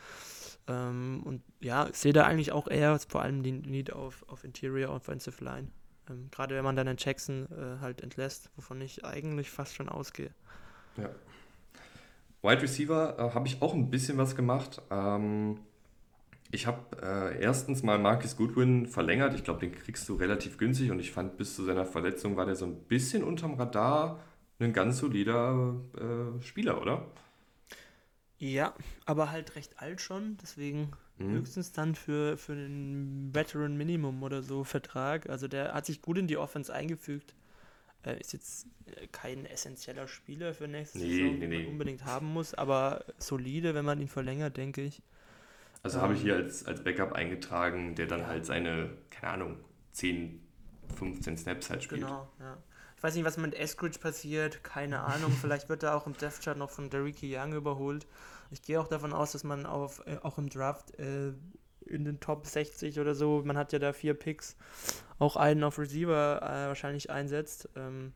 Ähm, und ja, ich sehe da eigentlich auch eher vor allem den Need auf, auf Interior Offensive Line. Ähm, gerade wenn man dann einen Jackson äh, halt entlässt, wovon ich eigentlich fast schon ausgehe. Ja. Wide Receiver äh, habe ich auch ein bisschen was gemacht. Ähm, ich habe äh, erstens mal Marcus Goodwin verlängert. Ich glaube, den kriegst du relativ günstig und ich fand, bis zu seiner Verletzung war der so ein bisschen unterm Radar ein ganz solider äh, Spieler, oder? Ja, aber halt recht alt schon, deswegen Mhm. höchstens dann für, für einen Veteran Minimum oder so Vertrag. Also der hat sich gut in die Offense eingefügt. Äh, ist jetzt äh, kein essentieller Spieler für nächste Nee, Saison, nee, den man nee. unbedingt haben muss, aber solide, wenn man ihn verlängert, denke ich. Also habe ich hier als, als Backup eingetragen, der dann halt seine, keine Ahnung, 10, 15 Snaps halt spielt. Genau, ja. Ich weiß nicht, was mit Eskridge passiert, keine Ahnung. [LAUGHS] Vielleicht wird er auch im Death Chart noch von Derrick Young überholt. Ich gehe auch davon aus, dass man auf, äh, auch im Draft äh, in den Top 60 oder so, man hat ja da vier Picks, auch einen auf Receiver äh, wahrscheinlich einsetzt. Ähm,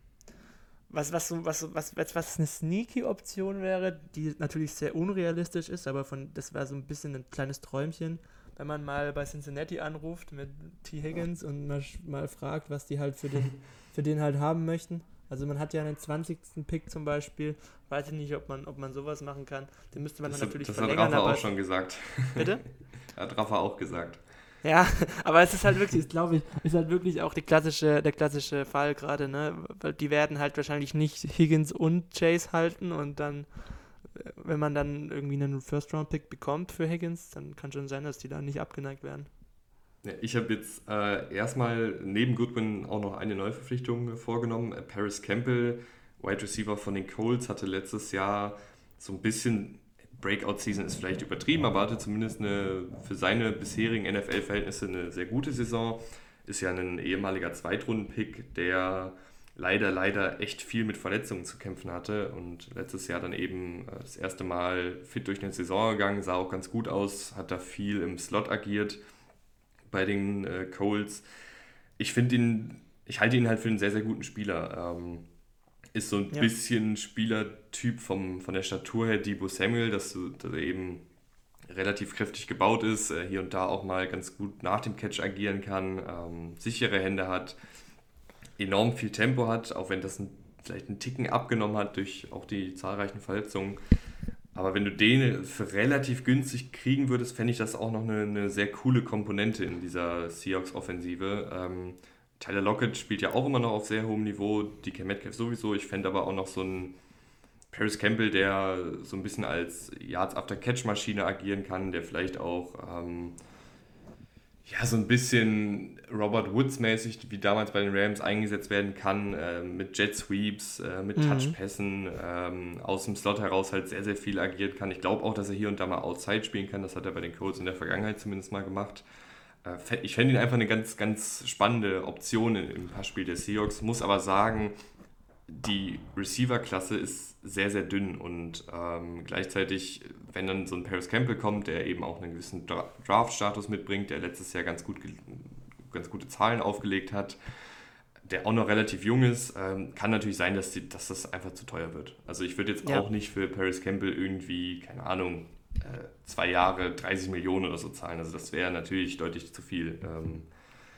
was, was, was, was, was, was eine sneaky Option wäre, die natürlich sehr unrealistisch ist, aber von das wäre so ein bisschen ein kleines Träumchen, wenn man mal bei Cincinnati anruft mit T. Higgins und mal, mal fragt, was die halt für den, [LAUGHS] für den halt haben möchten. Also man hat ja einen 20. Pick zum Beispiel. Weiß ich nicht, ob man, ob man sowas machen kann. Den müsste man das dann natürlich das verlängern. Das hat Rafa auch schon gesagt. Bitte? [LAUGHS] hat Rafa auch gesagt. Ja, [LAUGHS] aber es ist halt wirklich, glaube ich, ist halt wirklich auch die klassische, der klassische Fall gerade, ne? Weil die werden halt wahrscheinlich nicht Higgins und Chase halten und dann, wenn man dann irgendwie einen First-Round-Pick bekommt für Higgins, dann kann schon sein, dass die da nicht abgeneigt werden. Ja, ich habe jetzt äh, erstmal neben Goodwin auch noch eine Neuverpflichtung vorgenommen. Äh, Paris Campbell, Wide Receiver von den Colts, hatte letztes Jahr so ein bisschen Breakout-Season ist vielleicht übertrieben, aber hatte zumindest eine, für seine bisherigen NFL-Verhältnisse eine sehr gute Saison. Ist ja ein ehemaliger Zweitrunden-Pick, der leider, leider echt viel mit Verletzungen zu kämpfen hatte und letztes Jahr dann eben äh, das erste Mal fit durch eine Saison gegangen, sah auch ganz gut aus, hat da viel im Slot agiert bei den äh, Coles. Ich finde ihn, ich halte ihn halt für einen sehr, sehr guten Spieler. Ähm, ist so ein ja. bisschen Spielertyp vom, von der Statur her Debo Samuel, dass, dass er eben relativ kräftig gebaut ist, hier und da auch mal ganz gut nach dem Catch agieren kann, ähm, sichere Hände hat, enorm viel Tempo hat, auch wenn das ein, vielleicht einen Ticken abgenommen hat durch auch die zahlreichen Verletzungen. Aber wenn du den für relativ günstig kriegen würdest, fände ich das auch noch eine, eine, sehr coole Komponente in dieser Seahawks-Offensive. Ähm, Tyler Lockett spielt ja auch immer noch auf sehr hohem Niveau, DK Metcalf sowieso. Ich fände aber auch noch so einen Paris Campbell, der so ein bisschen als Yards-After-Catch-Maschine agieren kann, der vielleicht auch ähm, ja, so ein bisschen Robert Woods-mäßig, wie damals bei den Rams, eingesetzt werden kann, äh, mit Jet Sweeps, äh, mit mhm. Touchpässen, ähm, aus dem Slot heraus halt sehr, sehr viel agiert kann. Ich glaube auch, dass er hier und da mal Outside spielen kann. Das hat er bei den Colts in der Vergangenheit zumindest mal gemacht. Äh, ich fände ihn einfach eine ganz, ganz spannende Option im Passspiel der Seahawks. Muss aber sagen, die Receiver-Klasse ist sehr, sehr dünn und ähm, gleichzeitig, wenn dann so ein Paris Campbell kommt, der eben auch einen gewissen Draft-Status mitbringt, der letztes Jahr ganz, gut, ganz gute Zahlen aufgelegt hat, der auch noch relativ jung ist, ähm, kann natürlich sein, dass, die, dass das einfach zu teuer wird. Also ich würde jetzt ja. auch nicht für Paris Campbell irgendwie, keine Ahnung, zwei Jahre 30 Millionen oder so zahlen. Also das wäre natürlich deutlich zu viel. Ähm,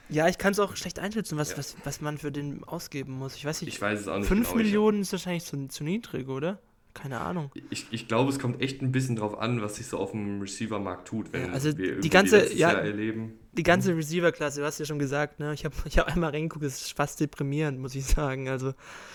ja, ich kann es auch schlecht einschätzen, was, ja. was, was man für den ausgeben muss. Ich weiß nicht. Ich weiß es auch nicht. 5 genau. Millionen ist wahrscheinlich zu, zu niedrig, oder? Keine Ahnung. Ich, ich glaube, es kommt echt ein bisschen drauf an, was sich so auf dem Receiver-Markt tut, wenn ja, also wir die ganze, ja, Jahr erleben. Die ganze Receiver-Klasse, du hast ja schon gesagt, ne? Ich habe [LAUGHS] ich hab einmal reingeguckt, das ist fast deprimierend, muss ich sagen. Also,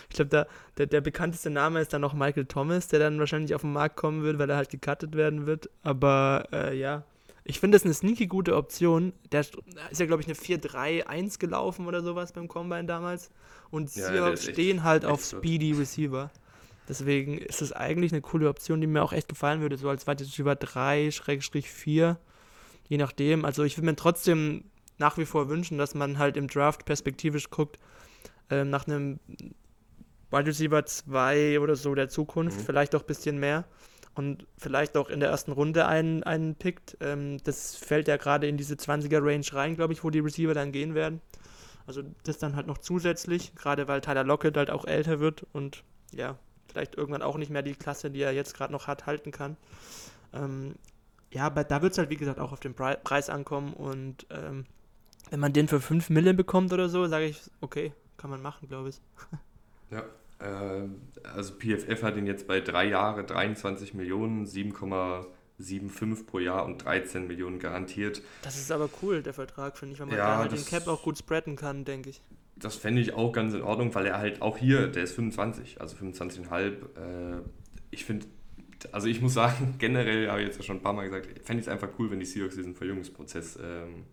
ich glaube, der, der, der bekannteste Name ist dann noch Michael Thomas, der dann wahrscheinlich auf den Markt kommen wird, weil er halt gecuttet werden wird. Aber äh, ja, ich finde das eine sneaky gute Option. Der ist ja, glaube ich, eine 4-3-1 gelaufen oder sowas beim Combine damals. Und sie ja, stehen halt auf Speedy Receiver. Deswegen ist es eigentlich eine coole Option, die mir auch echt gefallen würde, so als Wide Receiver 3-4, je nachdem. Also ich würde mir trotzdem nach wie vor wünschen, dass man halt im Draft perspektivisch guckt, äh, nach einem Wide Receiver 2 oder so der Zukunft, mhm. vielleicht auch ein bisschen mehr und vielleicht auch in der ersten Runde einen, einen pickt. Ähm, das fällt ja gerade in diese 20er-Range rein, glaube ich, wo die Receiver dann gehen werden. Also das dann halt noch zusätzlich, gerade weil Tyler Lockett halt auch älter wird und ja, vielleicht irgendwann auch nicht mehr die Klasse, die er jetzt gerade noch hat, halten kann. Ähm, ja, aber da wird es halt, wie gesagt, auch auf den Pre Preis ankommen und ähm, wenn man den für 5 Millionen bekommt oder so, sage ich, okay, kann man machen, glaube ich. [LAUGHS] Ja, äh, also PFF hat ihn jetzt bei drei Jahre 23 Millionen, 7,75 pro Jahr und 13 Millionen garantiert. Das ist aber cool, der Vertrag, finde ich, weil man ja, da halt den Cap auch gut spreaden kann, denke ich das fände ich auch ganz in Ordnung, weil er halt auch hier, der ist 25, also 25,5. Äh, ich finde, also ich muss sagen, [LAUGHS] generell habe ich jetzt ja schon ein paar Mal gesagt, fände ich es einfach cool, wenn die Seahawks diesen Verjüngungsprozess ähm,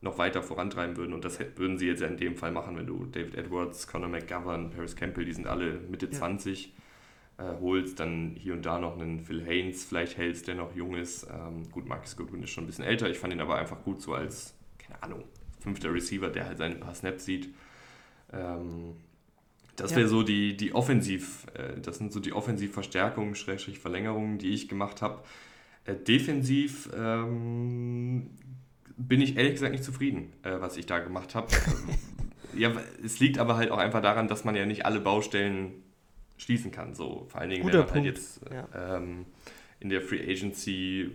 noch weiter vorantreiben würden. Und das würden sie jetzt ja in dem Fall machen, wenn du David Edwards, Conor McGovern, Paris Campbell, die sind alle Mitte ja. 20, äh, holst, dann hier und da noch einen Phil Haynes, vielleicht hältst, der noch jung ist. Ähm, gut, Marcus Goodwin ist schon ein bisschen älter. Ich fand ihn aber einfach gut so als, keine Ahnung, fünfter Receiver, der halt seine paar Snaps sieht. Ähm, das wäre ja. so die, die Offensiv, äh, das sind so die Offensivverstärkungen, Schrägstrich Verlängerungen, die ich gemacht habe. Äh, defensiv ähm, bin ich ehrlich gesagt nicht zufrieden, äh, was ich da gemacht habe. [LAUGHS] ja, es liegt aber halt auch einfach daran, dass man ja nicht alle Baustellen schließen kann. So, vor allen Dingen, Guter wenn man halt jetzt Ja. ähm, in der Free Agency,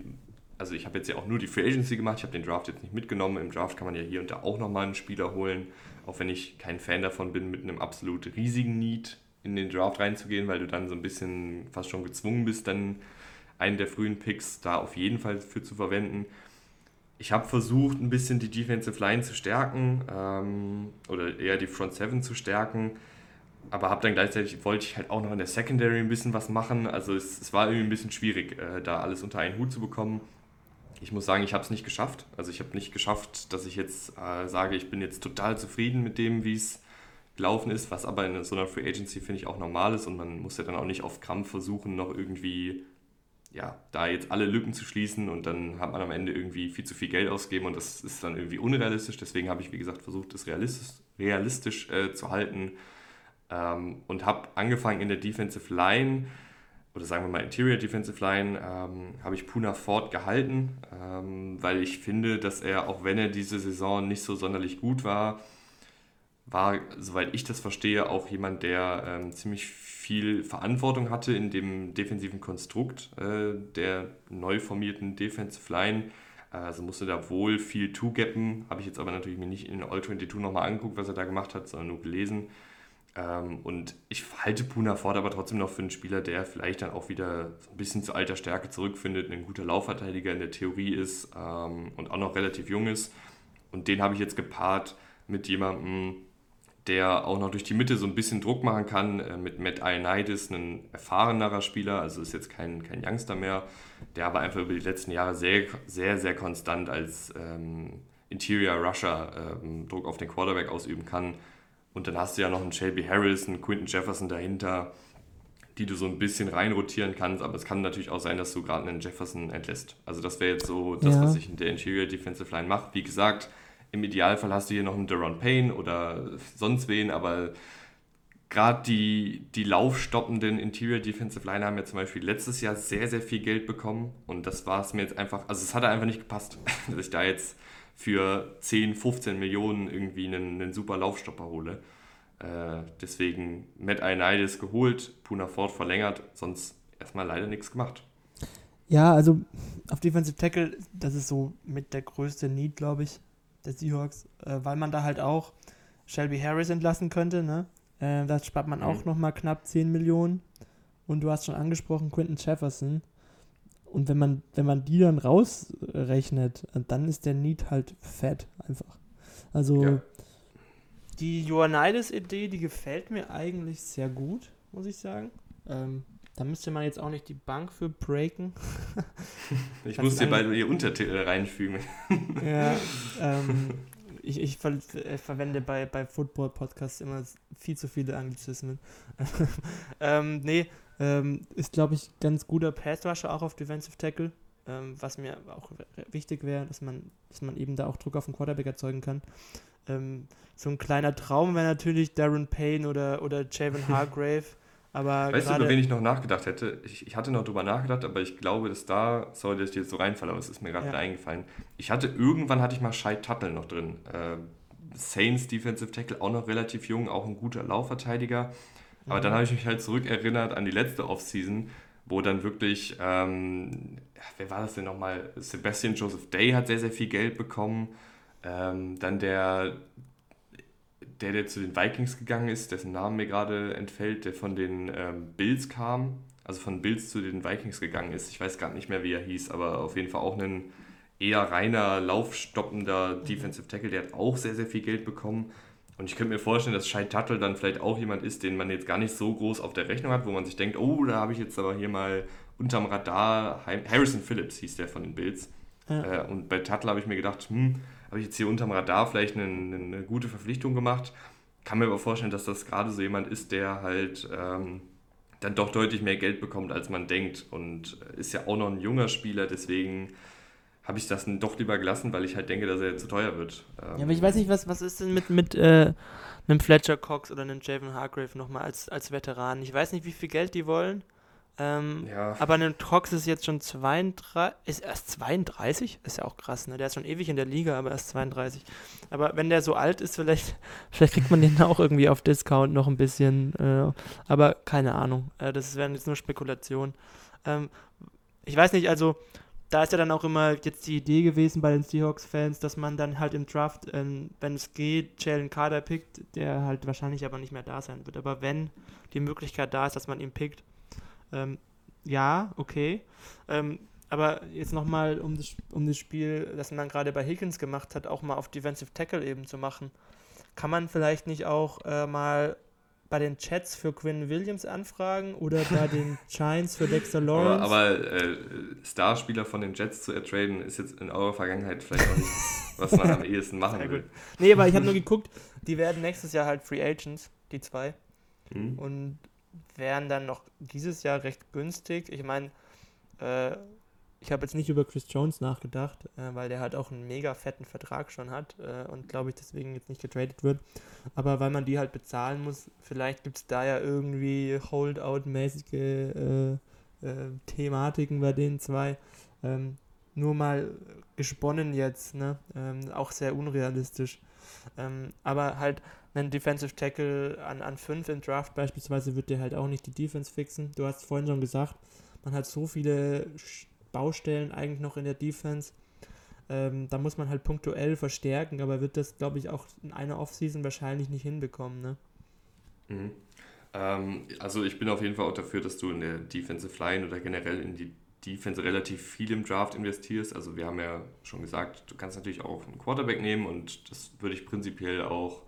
also ich habe jetzt ja auch nur die Free Agency gemacht, ich habe den Draft jetzt nicht mitgenommen. Im Draft kann man ja hier und da auch nochmal einen Spieler holen, auch wenn ich kein Fan davon bin, mit einem absolut riesigen Need in den Draft reinzugehen, weil du dann so ein bisschen fast schon gezwungen bist, dann einen der frühen Picks da auf jeden Fall für zu verwenden. Ich habe versucht, ein bisschen die Defensive Line zu stärken ähm, oder eher die Front Seven zu stärken, aber habe dann gleichzeitig wollte ich halt auch noch in der Secondary ein bisschen was machen. Also es, es war irgendwie ein bisschen schwierig, äh, da alles unter einen Hut zu bekommen. Ich muss sagen, ich habe es nicht geschafft. Also ich habe nicht geschafft, dass ich jetzt äh, sage, ich bin jetzt total zufrieden mit dem, wie es gelaufen ist, was aber in so einer Free Agency finde ich auch normal ist und man muss ja dann auch nicht auf Krampf versuchen, noch irgendwie ja, da jetzt alle Lücken zu schließen und dann hat man am Ende irgendwie viel zu viel Geld ausgegeben und das ist dann irgendwie unrealistisch. Deswegen habe ich, wie gesagt, versucht, das realistisch, realistisch äh, zu halten ähm, und habe angefangen in der Defensive Line oder sagen wir mal Interior Defensive Line, ähm, habe ich Puna Ford gehalten, ähm, weil ich finde, dass er, auch wenn er diese Saison nicht so sonderlich gut war, war, soweit ich das verstehe, auch jemand, der ähm, ziemlich viel Verantwortung hatte in dem defensiven Konstrukt äh, der neu formierten Defensive Line. Also musste da wohl viel two-gappen, habe ich jetzt aber natürlich mir nicht in All-22 nochmal angeguckt, was er da gemacht hat, sondern nur gelesen. Ähm, und ich halte Puna Ford aber trotzdem noch für einen Spieler, der vielleicht dann auch wieder so ein bisschen zu alter Stärke zurückfindet, ein guter Laufverteidiger in der Theorie ist ähm, und auch noch relativ jung ist. Und den habe ich jetzt gepaart mit jemandem, der auch noch durch die Mitte so ein bisschen Druck machen kann, äh, mit Matt Ioannidis, ein erfahrenerer Spieler, also ist jetzt kein, kein Youngster mehr, der aber einfach über die letzten Jahre sehr, sehr, sehr konstant als ähm, Interior Rusher ähm, Druck auf den Quarterback ausüben kann. Und dann hast du ja noch einen Shelby Harris, einen Quinton Jefferson dahinter, die du so ein bisschen reinrotieren kannst, aber es kann natürlich auch sein, dass du gerade einen Jefferson entlässt. Also das wäre jetzt so das, Ja. was ich in der Interior Defensive Line mache. Wie gesagt, im Idealfall hast du hier noch einen Deron Payne oder sonst wen, aber gerade die, die laufstoppenden Interior Defensive Line haben ja zum Beispiel letztes Jahr sehr, sehr viel Geld bekommen und das war es mir jetzt einfach, also es hat einfach nicht gepasst, [LAUGHS] dass ich da jetzt für 10, 15 Millionen irgendwie einen, einen super Laufstopper hole. Äh, deswegen Matt Ioannidis geholt, Puna Ford verlängert, sonst erstmal leider nichts gemacht. Ja, also auf Defensive Tackle, das ist so mit der größte Need, glaube ich, der Seahawks, äh, weil man da halt auch Shelby Harris entlassen könnte, ne? Äh, da spart man auch Mhm. nochmal knapp 10 Millionen. Und du hast schon angesprochen, Quinton Jefferson. Und wenn man, wenn man die dann rausrechnet, dann ist der Need halt fett einfach. Also, Ja. Die Ioannidis-Idee, die gefällt mir eigentlich sehr gut, muss ich sagen. ähm, Da müsste man jetzt auch nicht die Bank für breaken. [LAUGHS] Ich muss dir beide ihr Untertitel reinfügen. [LAUGHS] Ja, ähm, [LAUGHS] ich, ich ver äh, verwende bei, bei Football-Podcasts immer viel zu viele Anglizismen. ähm, nee, ähm, ist, glaube ich, ganz guter Pass-Rusher auch auf Defensive Tackle. Ähm, was mir auch wichtig wäre, dass man, dass man eben da auch Druck auf den Quarterback erzeugen kann. Ähm, so ein kleiner Traum wäre natürlich Darren Payne oder, oder Javon [LAUGHS] Hargrave. Aber Weißt du, über wen ich noch nachgedacht hätte? Ich, ich hatte noch drüber nachgedacht, aber ich glaube, dass da, sorry, dass ich jetzt so reinfalle, aber es ist mir gerade Ja. wieder eingefallen. Ich hatte, irgendwann hatte ich mal Shai Tuttle noch drin. Äh, Saints Defensive Tackle, auch noch relativ jung, auch ein guter Laufverteidiger. Aber Mhm. dann habe ich mich halt zurückerinnert an die letzte Offseason, wo dann wirklich, ähm, wer war das denn nochmal? Sebastian Joseph Day hat sehr, sehr viel Geld bekommen. Ähm, dann der, der, der zu den Vikings gegangen ist, dessen Name mir gerade entfällt, der von den ähm, Bills kam, also von Bills zu den Vikings gegangen ist. Ich weiß gar nicht mehr, wie er hieß, aber auf jeden Fall auch ein eher reiner, laufstoppender Defensive Tackle, der hat auch sehr, sehr viel Geld bekommen. Und ich könnte mir vorstellen, dass Shai Tuttle dann vielleicht auch jemand ist, den man jetzt gar nicht so groß auf der Rechnung hat, wo man sich denkt, oh, da habe ich jetzt aber hier mal unterm Radar, Harrison Phillips hieß der von den Bills. Ja. Äh, und bei Tuttle habe ich mir gedacht, hm, habe ich jetzt hier unterm Radar vielleicht eine, eine gute Verpflichtung gemacht. Kann mir aber vorstellen, dass das gerade so jemand ist, der halt ähm, dann doch deutlich mehr Geld bekommt, als man denkt. Und ist ja auch noch ein junger Spieler, deswegen habe ich das doch lieber gelassen, weil ich halt denke, dass er zu teuer wird. Ähm, Ja, aber ich weiß nicht, was, was ist denn mit, mit äh, einem Fletcher Cox oder einem Javon Hargrave nochmal als, als Veteran? Ich weiß nicht, wie viel Geld die wollen, Ähm, Ja. Aber ein Trox ist jetzt schon 32, ist erst 32? Ist ja auch krass, ne? Der ist schon ewig in der Liga, aber erst 32. Aber wenn der so alt ist, vielleicht, [LAUGHS] vielleicht kriegt man den auch irgendwie auf Discount noch ein bisschen. Äh, aber keine Ahnung. Äh, das wären jetzt nur Spekulationen. Ähm, ich weiß nicht, also da ist ja dann auch immer jetzt die Idee gewesen bei den Seahawks-Fans, dass man dann halt im Draft, ähm, wenn es geht, Jalen Carter pickt, der halt wahrscheinlich aber nicht mehr da sein wird. Aber wenn die Möglichkeit da ist, dass man ihn pickt, ähm, ja, okay. Ähm, aber jetzt nochmal, um das, um das Spiel, das man gerade bei Higgins gemacht hat, auch mal auf Defensive Tackle eben zu machen. Kann man vielleicht nicht auch äh, mal bei den Chats für Quinn Williams anfragen oder bei [LAUGHS] den Giants für Dexter Aber, Lawrence? aber äh, Starspieler von den Jets zu ertraden, ist jetzt in eurer Vergangenheit vielleicht auch nicht, was man am ehesten machen [LAUGHS] Sehr will. Nee, aber ich habe nur geguckt, die werden nächstes Jahr halt Free Agents, die zwei. Hm? und wären dann noch dieses Jahr recht günstig. Ich meine, äh, ich habe jetzt nicht über Chris Jones nachgedacht, äh, weil der halt auch einen mega fetten Vertrag schon hat äh, und glaube ich deswegen jetzt nicht getradet wird. Aber weil man die halt bezahlen muss, vielleicht gibt es da ja irgendwie Holdout-mäßige äh, äh, Thematiken bei den zwei. Ähm, nur mal gesponnen jetzt, ne? Ähm, auch sehr unrealistisch. Ähm, aber halt ein Defensive Tackle an, an 5 im Draft beispielsweise wird dir halt auch nicht die Defense fixen. Du hast vorhin schon gesagt, man hat so viele Baustellen eigentlich noch in der Defense. Ähm, da muss man halt punktuell verstärken, aber wird das, glaube ich, auch in einer Offseason wahrscheinlich nicht hinbekommen. Ne? Mhm. Ähm, also ich bin auf jeden Fall auch dafür, dass du in der Defensive Line oder generell in die Defense relativ viel im Draft investierst. Also wir haben ja schon gesagt, du kannst natürlich auch einen Quarterback nehmen und das würde ich prinzipiell auch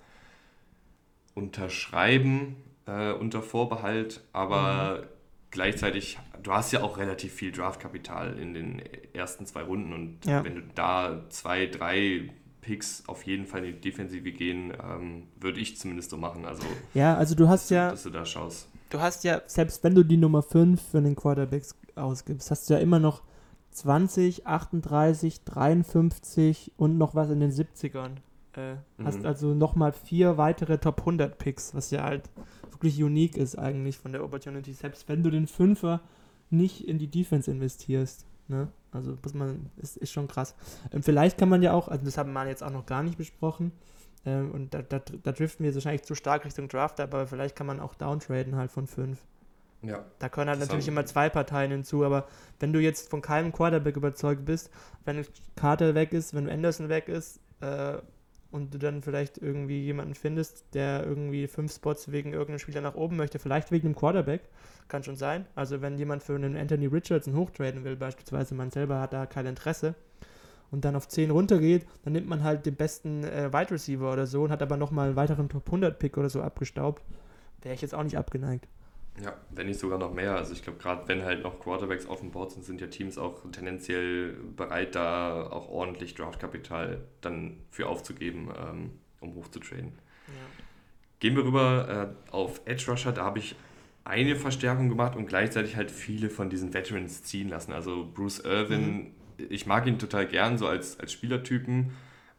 unterschreiben äh, unter Vorbehalt, aber gleichzeitig, du hast ja auch relativ viel Draftkapital in den ersten zwei Runden und Ja. wenn du da zwei, drei Picks auf jeden Fall in die Defensive gehen, ähm, würde ich zumindest so machen. Also Ja, also du hast ja, dass du da schaust. Du hast ja, selbst wenn du die Nummer 5 für den Quarterbacks ausgibst, hast du ja immer noch 20, 38, 53 und noch was in den 70ern. Äh, Hast Mhm. also nochmal vier weitere Top 100 Picks, was ja halt wirklich unique ist eigentlich von der Opportunity, selbst wenn du den Fünfer nicht in die Defense investierst. Ne? Also muss man, ist, ist schon krass. Ähm, vielleicht kann man ja auch, also das haben wir jetzt auch noch gar nicht besprochen, ähm, und da, da, da driften wir wahrscheinlich zu stark Richtung Draft, aber vielleicht kann man auch downtraden halt von 5. Ja. Da können halt natürlich immer zwei Parteien hinzu, aber wenn du jetzt von keinem Quarterback überzeugt bist, wenn Carter weg ist, wenn Anderson weg ist äh, und du dann vielleicht irgendwie jemanden findest, der irgendwie fünf Spots wegen irgendeinem Spieler nach oben möchte, vielleicht wegen einem Quarterback, kann schon sein. Also wenn jemand für einen Anthony Richardson hochtraden will, beispielsweise, man selber hat da kein Interesse und dann auf 10 runtergeht, dann nimmt man halt den besten äh, Wide Receiver oder so und hat aber nochmal einen weiteren Top 100 Pick oder so abgestaubt. Wäre ich jetzt auch nicht abgeneigt. Ja, wenn nicht sogar noch mehr. Also ich glaube, gerade wenn halt noch Quarterbacks auf dem Board sind, sind ja Teams auch tendenziell bereit, da auch ordentlich Draftkapital dann für aufzugeben, ähm, um hochzutraden. Gehen wir rüber äh, auf Edge Rusher. Da habe ich eine Verstärkung gemacht und gleichzeitig halt viele von diesen Veterans ziehen lassen. Also Bruce Irvin, ich mag ihn total gern, so als, als Spielertypen.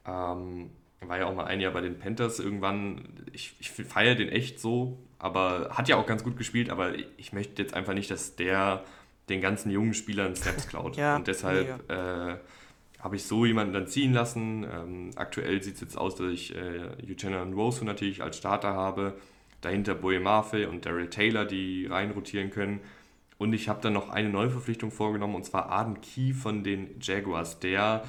Ähm, war ja auch mal ein Jahr bei den Panthers irgendwann. Ich, ich feiere den echt so, aber hat ja auch ganz gut gespielt, aber ich, möchte jetzt einfach nicht, dass der den ganzen jungen Spielern Snaps klaut. [LAUGHS] Ja, und deshalb äh, habe ich so jemanden dann ziehen lassen. Ähm, aktuell sieht es jetzt aus, dass ich äh, und Rose natürlich als Starter habe. Dahinter Boye Mafe und Daryl Taylor, die reinrotieren können. Und ich habe dann noch eine Neuverpflichtung vorgenommen, und zwar Arden Key von den Jaguars. Der,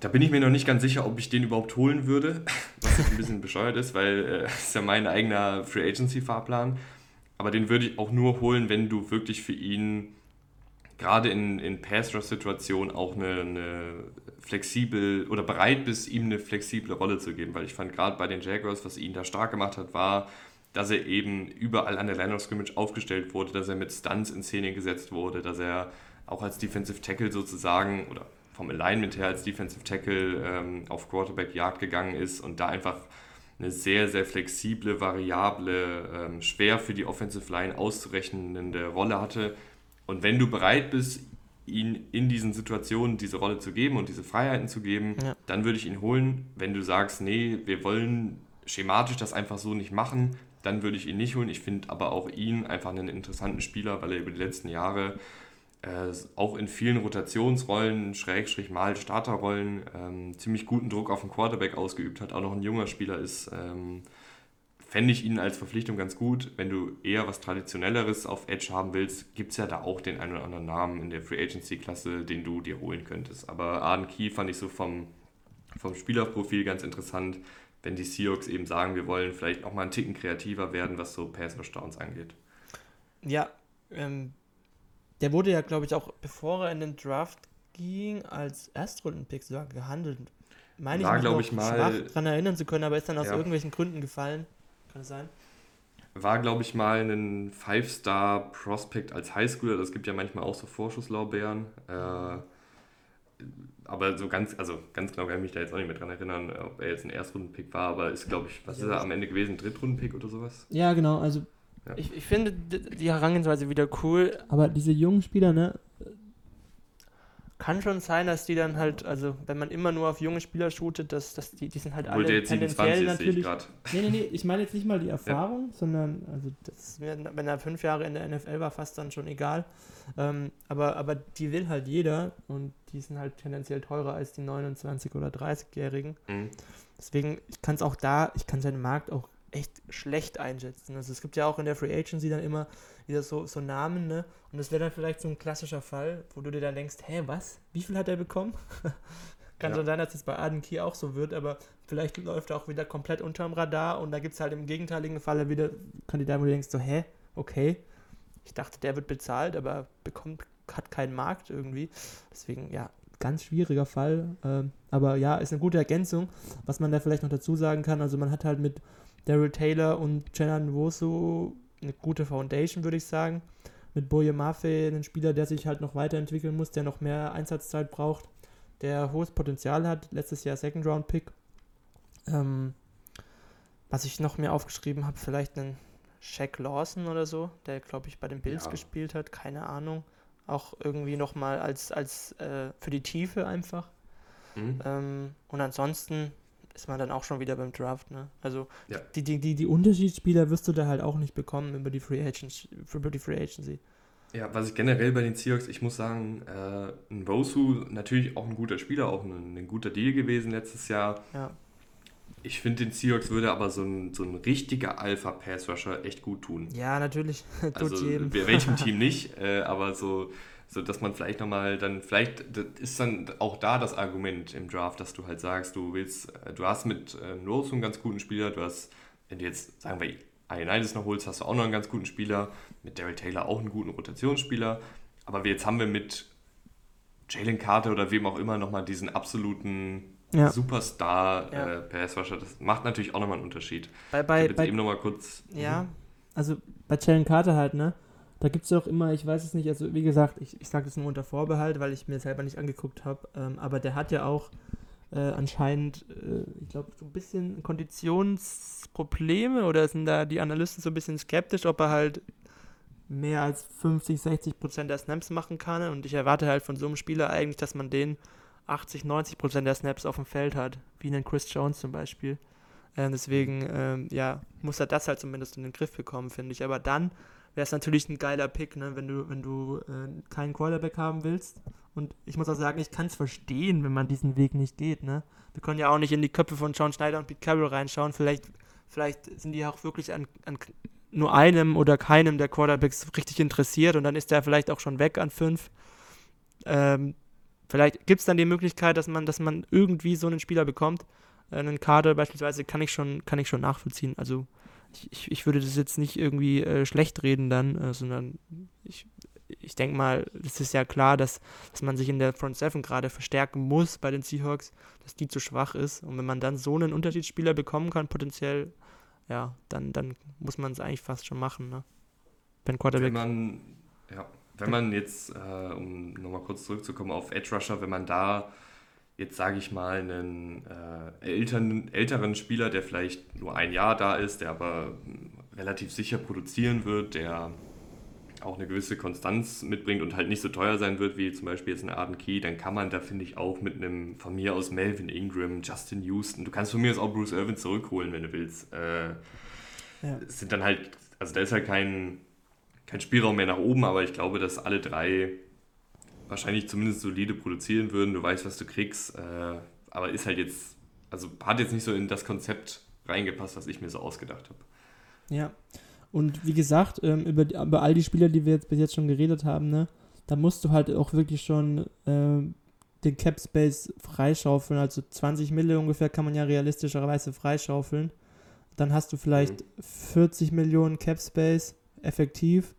da bin ich mir noch nicht ganz sicher, ob ich den überhaupt holen würde, [LAUGHS] was ein bisschen bescheuert ist, weil äh, das [LAUGHS] ist ja mein eigener Free Agency Fahrplan. Aber den würde ich auch nur holen, wenn du wirklich für ihn gerade in, in Pass-Rush-Situationen auch eine, eine flexibel oder bereit bist, ihm eine flexible Rolle zu geben. Weil ich fand gerade bei den Jaguars, was ihn da stark gemacht hat, war, dass er eben überall an der Line of Scrimmage aufgestellt wurde, dass er mit Stunts in Szene gesetzt wurde, dass er auch als Defensive Tackle sozusagen oder vom Alignment her als Defensive Tackle ähm, auf Quarterback Jagd gegangen ist und da einfach eine sehr, sehr flexible, variable, ähm, schwer für die Offensive Line auszurechnende Rolle hatte. Und wenn du bereit bist, ihn in diesen Situationen diese Rolle zu geben und diese Freiheiten zu geben, Ja. dann würde ich ihn holen. Wenn du sagst, nee, wir wollen schematisch das einfach so nicht machen, dann würde ich ihn nicht holen. Ich finde aber auch ihn einfach einen interessanten Spieler, weil er über die letzten Jahre äh, auch in vielen Rotationsrollen, Schrägstrich mal Starterrollen, ähm, ziemlich guten Druck auf den Quarterback ausgeübt hat, auch noch ein junger Spieler ist. Ähm, fände ich ihn als Verpflichtung ganz gut. Wenn du eher was Traditionelleres auf Edge haben willst, gibt es ja da auch den einen oder anderen Namen in der Free Agency-Klasse, den du dir holen könntest. Aber Arden Key fand ich so vom, vom Spielerprofil ganz interessant, wenn die Seahawks eben sagen, wir wollen vielleicht auch mal einen Ticken kreativer werden, was so Pass-Downs angeht. Ja, ähm, der wurde ja, glaube ich, auch bevor er in den Draft ging, als Erstrundenpick sogar gehandelt. Meine War, glaube ich, mal. daran erinnern zu können, aber ist dann aus ja. irgendwelchen Gründen gefallen. Kann es sein? War, glaube ich, mal ein Five-Star-Prospect als Highschooler. Das gibt ja manchmal auch so Vorschusslaubeeren. Äh, aber so ganz, also ganz genau kann ich mich da jetzt auch nicht mehr dran erinnern, ob er jetzt ein Erstrunden-Pick war, aber ist, glaube ich, was ja, ist er am Ende gewesen? Ein Drittrunden-Pick oder sowas? Ja, genau. Also ja. Ich, ich finde die Herangehensweise wieder cool. Aber diese jungen Spieler, ne? Kann schon sein, dass die dann halt, also wenn man immer nur auf junge Spieler shootet, dass, dass die, die sind halt Obwohl alle jetzt tendenziell natürlich. Nee, nee, nee, ich meine jetzt nicht mal die Erfahrung, ja. sondern also das ist mir, wenn er fünf Jahre in der NFL war, fast dann schon egal. Ähm, aber, aber die will halt jeder und die sind halt tendenziell teurer als die 29- oder 30-Jährigen. Mhm. Deswegen, ich kann es auch da, ich kann seinen Markt auch echt schlecht einschätzen. Also es gibt ja auch in der Free Agency dann immer wieder so, so Namen, ne? Und das wäre dann vielleicht so ein klassischer Fall, wo du dir dann denkst, hä, was? Wie viel hat er bekommen? [LAUGHS] Kann ja. schon sein, dass es bei Aden Key auch so wird, aber vielleicht läuft er auch wieder komplett unterm Radar und da gibt es halt im gegenteiligen Falle wieder Kandidaten, wo du denkst, so, hä, okay, ich dachte, der wird bezahlt, aber bekommt, hat keinen Markt irgendwie. Deswegen, ja, ganz schwieriger Fall. Ähm, aber ja, ist eine gute Ergänzung. Was man da vielleicht noch dazu sagen kann, also man hat halt mit Daryl Taylor und Jenan Wosu eine gute Foundation, würde ich sagen. Mit Boye Mafe, einen Spieler, der sich halt noch weiterentwickeln muss, der noch mehr Einsatzzeit braucht, der hohes Potenzial hat. Letztes Jahr Second Round Pick. Ähm, was ich noch mehr aufgeschrieben habe, vielleicht einen Shaq Lawson oder so, der glaube ich bei den Bills ja. gespielt hat, keine Ahnung. Auch irgendwie nochmal als, als äh, für die Tiefe einfach. Mhm. Ähm, und ansonsten ist man dann auch schon wieder beim Draft, ne? Also ja. die, die, die, die Unterschiedsspieler wirst du da halt auch nicht bekommen über die Free Agency. Über die Free Agency. Ja, was ich generell bei den Seahawks, ich muss sagen, äh, ein Rosu natürlich auch ein guter Spieler, auch ein, ein guter Deal gewesen letztes Jahr. Ja. Ich finde, den Seahawks würde aber so ein, so ein richtiger Alpha-Pass-Rusher echt gut tun. Ja, natürlich. [LAUGHS] also, welchem [LAUGHS] Team nicht, äh, aber so so dass man vielleicht nochmal dann, vielleicht ist dann auch da das Argument im Draft, dass du halt sagst, du willst, äh, du hast mit äh, Rose einen ganz guten Spieler, du hast, wenn du jetzt, sagen wir, Ioannidis noch holst, hast du auch noch einen ganz guten Spieler, mit Daryl Taylor auch einen guten Rotationsspieler, aber jetzt haben wir mit Jalen Carter oder wem auch immer nochmal diesen absoluten ja. Superstar ja. Äh, Pass Rusher, das macht natürlich auch nochmal einen Unterschied. Bei, bei, ich bei, eben nochmal kurz. Ja, mhm. also bei Jalen Carter halt, ne? Da gibt es auch immer, ich weiß es nicht, also wie gesagt, ich, ich sage das nur unter Vorbehalt, weil ich mir selber nicht angeguckt habe, ähm, aber der hat ja auch äh, anscheinend, äh, ich glaube, so ein bisschen Konditionsprobleme oder sind da die Analysten so ein bisschen skeptisch, ob er halt mehr als 50, 60 Prozent der Snaps machen kann und ich erwarte halt von so einem Spieler eigentlich, dass man den 80, 90 Prozent der Snaps auf dem Feld hat, wie einen Chris Jones zum Beispiel. Äh, deswegen, ähm, ja, muss er das halt zumindest in den Griff bekommen, finde ich. Aber dann wäre es natürlich ein geiler Pick, ne, wenn du, wenn du äh, keinen Quarterback haben willst. Und ich muss auch sagen, ich kann es verstehen, wenn man diesen Weg nicht geht. Ne? Wir können ja auch nicht in die Köpfe von John Schneider und Pete Carroll reinschauen. Vielleicht, vielleicht sind die auch wirklich an, an nur einem oder keinem der Quarterbacks richtig interessiert und dann ist der vielleicht auch schon weg an fünf. Ähm, vielleicht gibt es dann die Möglichkeit, dass man, dass man irgendwie so einen Spieler bekommt. Äh, einen Kader beispielsweise kann ich schon, kann ich schon nachvollziehen. Also ich, ich würde das jetzt nicht irgendwie äh, schlecht reden dann, äh, sondern ich, ich denke mal, es ist ja klar, dass, dass man sich in der Front Seven gerade verstärken muss bei den Seahawks, dass die zu schwach ist. Und wenn man dann so einen Unterschiedsspieler bekommen kann, potenziell, ja, dann, dann muss man es eigentlich fast schon machen, ne? Ben Quarterback. Wenn man, ja, wenn man jetzt, äh, um nochmal kurz zurückzukommen auf Edge Rusher, wenn man da jetzt sage ich mal einen äh, älteren, älteren Spieler, der vielleicht nur ein Jahr da ist, der aber hm, relativ sicher produzieren wird, der auch eine gewisse Konstanz mitbringt und halt nicht so teuer sein wird wie zum Beispiel jetzt ein Arden Key, dann kann man da, finde ich, auch mit einem von mir aus Melvin Ingram, Justin Houston, du kannst von mir aus auch Bruce Irvin zurückholen, wenn du willst. Äh, ja. sind dann halt, also da ist halt kein, kein Spielraum mehr nach oben, aber ich glaube, dass alle drei wahrscheinlich zumindest solide produzieren würden. Du weißt, was du kriegst, äh, aber ist halt jetzt, also hat jetzt nicht so in das Konzept reingepasst, was ich mir so ausgedacht habe. Ja, und wie gesagt, ähm, über, über all die Spieler, die wir jetzt bis jetzt schon geredet haben, ne, da musst du halt auch wirklich schon äh, den Cap Space freischaufeln. Also 20 Millionen ungefähr kann man ja realistischerweise freischaufeln. Dann hast du vielleicht mhm. 40 Millionen Cap Space effektiv.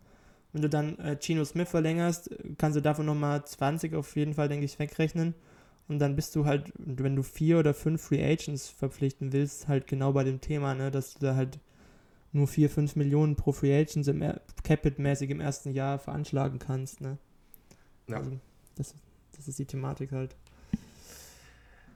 Wenn du dann äh, Gino Smith verlängerst, kannst du davon nochmal 20 auf jeden Fall, denke ich, wegrechnen. Und dann bist du halt, wenn du vier oder fünf Free Agents verpflichten willst, halt genau bei dem Thema, ne, dass du da halt nur 4, 5 Millionen pro Free Agents im Capit-mäßig im ersten Jahr veranschlagen kannst. Ne? Ja. Also das, das ist die Thematik halt.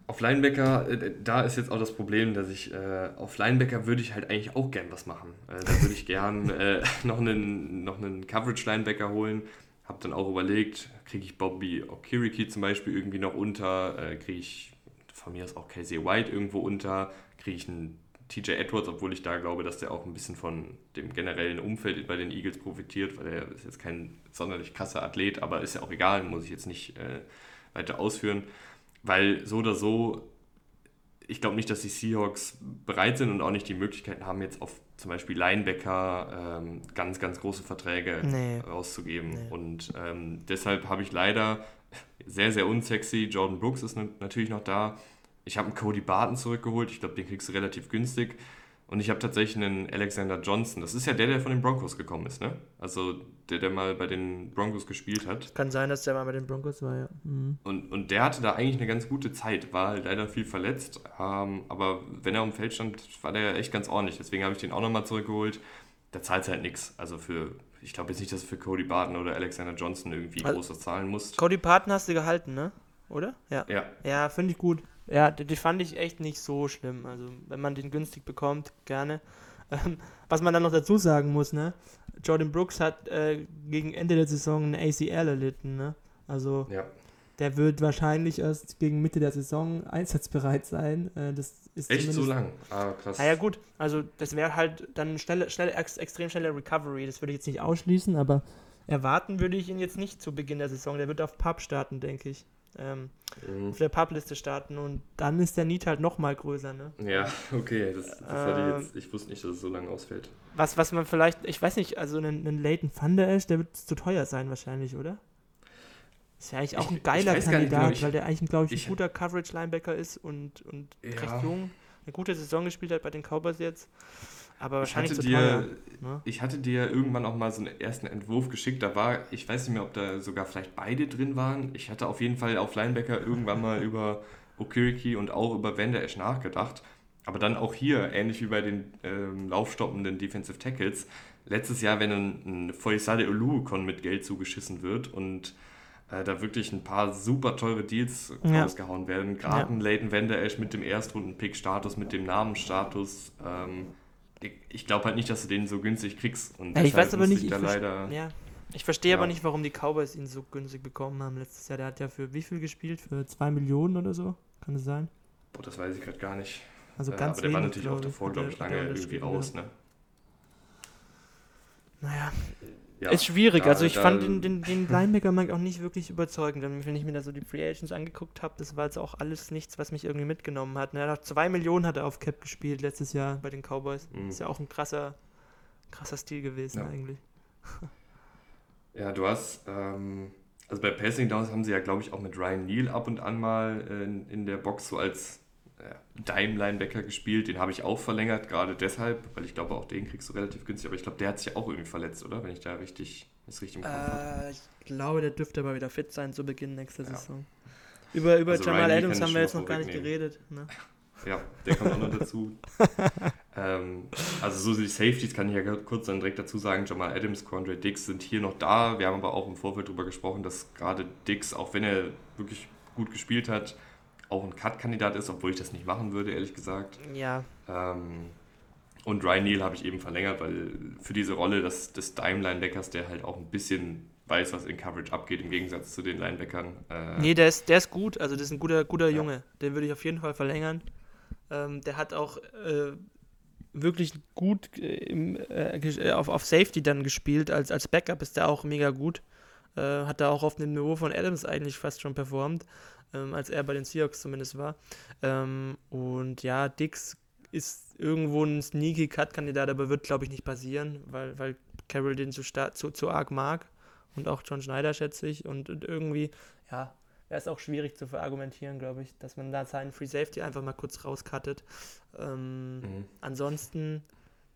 Auf Linebacker, äh, da ist jetzt auch das Problem, dass ich äh, auf Linebacker würde ich halt eigentlich auch gern was machen. Äh, da würde ich gern [LAUGHS] äh, noch einen, noch einen Coverage-Linebacker holen. Habe dann auch überlegt, kriege ich Bobby Okiriki zum Beispiel irgendwie noch unter, äh, kriege ich von mir aus auch Casey White irgendwo unter, kriege ich einen TJ Edwards, obwohl ich da glaube, dass der auch ein bisschen von dem generellen Umfeld bei den Eagles profitiert, weil er ist jetzt kein sonderlich krasser Athlet, aber ist ja auch egal, muss ich jetzt nicht äh, weiter ausführen, weil so oder so, ich glaube nicht, dass die Seahawks bereit sind und auch nicht die Möglichkeiten haben, jetzt auf zum Beispiel Linebacker ähm, ganz, ganz große Verträge nee. rauszugeben. Nee. Und ähm, deshalb habe ich leider sehr, sehr unsexy, Jordan Brooks ist natürlich noch da, ich habe einen Cody Barton zurückgeholt, ich glaube, den kriegst du relativ günstig. Und ich habe tatsächlich einen Alexander Johnson. Das ist ja der, der von den Broncos gekommen ist, ne? Also der, der mal bei den Broncos gespielt hat. Kann sein, dass der mal bei den Broncos war, ja. Mhm. Und, und der hatte da eigentlich eine ganz gute Zeit, war halt leider viel verletzt. Ähm, aber wenn er am Feld stand, war der echt ganz ordentlich. Deswegen habe ich den auch nochmal zurückgeholt. Da zahlt halt nichts. Also für, ich glaube jetzt nicht, dass du für Cody Barton oder Alexander Johnson irgendwie also, groß zahlen musst. Cody Barton hast du gehalten, ne? Oder? Ja. Ja, ja finde ich gut. Ja, die, die, fand ich echt nicht so schlimm. Also, wenn man den günstig bekommt, gerne. [LAUGHS] Ähm, was man dann noch dazu sagen muss, ne? Jordan Brooks hat äh, gegen Ende der Saison ein ACL erlitten, ne? Also, ja. der wird wahrscheinlich erst gegen Mitte der Saison einsatzbereit sein. Äh, das ist echt so lang? Ah, krass. Naja, gut. Also, das wäre halt dann schnelle, schnelle, ex, extrem schnelle Recovery. Das würde ich jetzt nicht ausschließen, aber erwarten würde ich ihn jetzt nicht zu Beginn der Saison. Der wird auf Pub starten, denke ich ähm, mhm. auf der Publiste starten und dann ist der Need halt nochmal größer, ne? Ja, [LAUGHS] okay, das, das äh, ich, jetzt, ich wusste nicht, dass es so lange ausfällt. Was, was man vielleicht, ich weiß nicht, also einen, einen Leighton Thunder Ash, der wird zu teuer sein wahrscheinlich, oder? Ist ja eigentlich auch ein geiler Kandidat, nicht, genau, weil der eigentlich, glaube ich, ein ich, guter Coverage-Linebacker ist und, und ja. recht jung. Eine gute Saison gespielt hat bei den Cowboys jetzt. Aber wahrscheinlich ich hatte, dir, teuer, ne? ich hatte dir irgendwann auch mal so einen ersten Entwurf geschickt. Da war, ich weiß nicht mehr, ob da sogar vielleicht beide drin waren. Ich hatte auf jeden Fall auf Linebacker irgendwann mal [LAUGHS] über Okiriki und auch über Van Esch nachgedacht. Aber dann auch hier, ähnlich wie bei den ähm, laufstoppenden Defensive Tackles, letztes Jahr, wenn ein, ein Foyesade Oluokon mit Geld zugeschissen wird und äh, da wirklich ein paar super teure Deals ja. rausgehauen werden, gerade ja. ein Leighton Van Esch mit dem Erstrunden-Pick-Status, mit dem Namensstatus, ähm, ich glaube halt nicht, dass du den so günstig kriegst. Und ja, ich weiß aber nicht, ich, leider, ja. ich verstehe ja. aber nicht, warum die Cowboys ihn so günstig bekommen haben letztes Jahr. Der hat ja für wie viel gespielt? Für 2 Millionen oder so? Kann das sein? Boah, das weiß ich gerade gar nicht. Also äh, ganz aber der war natürlich auch davor, glaube ich, lange irgendwie raus, ne? Naja, ja, ist schwierig. Da, also ich da, fand den, den, den [LAUGHS] Linebacker mag auch nicht wirklich überzeugend. Wenn ich mir da so die Free Agents angeguckt habe, das war jetzt auch alles nichts, was mich irgendwie mitgenommen hat. Hat zwei Millionen hat er auf Cap gespielt letztes Jahr bei den Cowboys. Mhm. Ist ja auch ein krasser, krasser Stil gewesen ja. eigentlich. [LAUGHS] Ja, du hast, ähm, also bei Passing Downs haben sie ja, glaube ich, auch mit Ryan Neal ab und an mal in, in der Box so als Dime-Linebacker gespielt, den habe ich auch verlängert, gerade deshalb, weil ich glaube, auch den kriegst du relativ günstig, aber ich glaube, der hat sich auch irgendwie verletzt, oder? Wenn ich da richtig, das richtig im Kopf äh, Ich glaube, der dürfte aber wieder fit sein zu Beginn nächster ja. Saison. Über, über also Jamal Adams haben wir jetzt noch gar nicht geredet. Ne? [LAUGHS] Ja, der kommt auch noch dazu. [LAUGHS] ähm, also so die Safeties kann ich ja kurz dann direkt dazu sagen, Jamal Adams, Quandre Dix sind hier noch da. Wir haben aber auch im Vorfeld darüber gesprochen, dass gerade Dix, auch wenn er wirklich gut gespielt hat, auch ein Cut-Kandidat ist, obwohl ich das nicht machen würde, ehrlich gesagt. Ja. Ähm, und Ryan Neal habe ich eben verlängert, weil für diese Rolle des, des Dime-Linebackers, der halt auch ein bisschen weiß, was in Coverage abgeht, im Gegensatz zu den Linebackern. Äh, nee, der ist, der ist gut, also das ist ein guter, guter ja. Junge. Den würde ich auf jeden Fall verlängern. Ähm, der hat auch äh, wirklich gut äh, im, äh, auf, auf Safety dann gespielt. Als, als Backup ist der auch mega gut. Äh, hat da auch auf dem Niveau von Adams eigentlich fast schon performt, ähm, als er bei den Seahawks zumindest war. Ähm, und ja, Dix ist irgendwo ein sneaky Cut-Kandidat, aber wird, glaube ich, nicht passieren, weil, weil Carroll den zu, zu, zu arg mag. Und auch John Schneider, schätze ich. Und, und irgendwie, ja, wäre es auch schwierig zu verargumentieren, glaube ich, dass man da seinen Free Safety einfach mal kurz rauscuttet. Ähm, mhm. Ansonsten,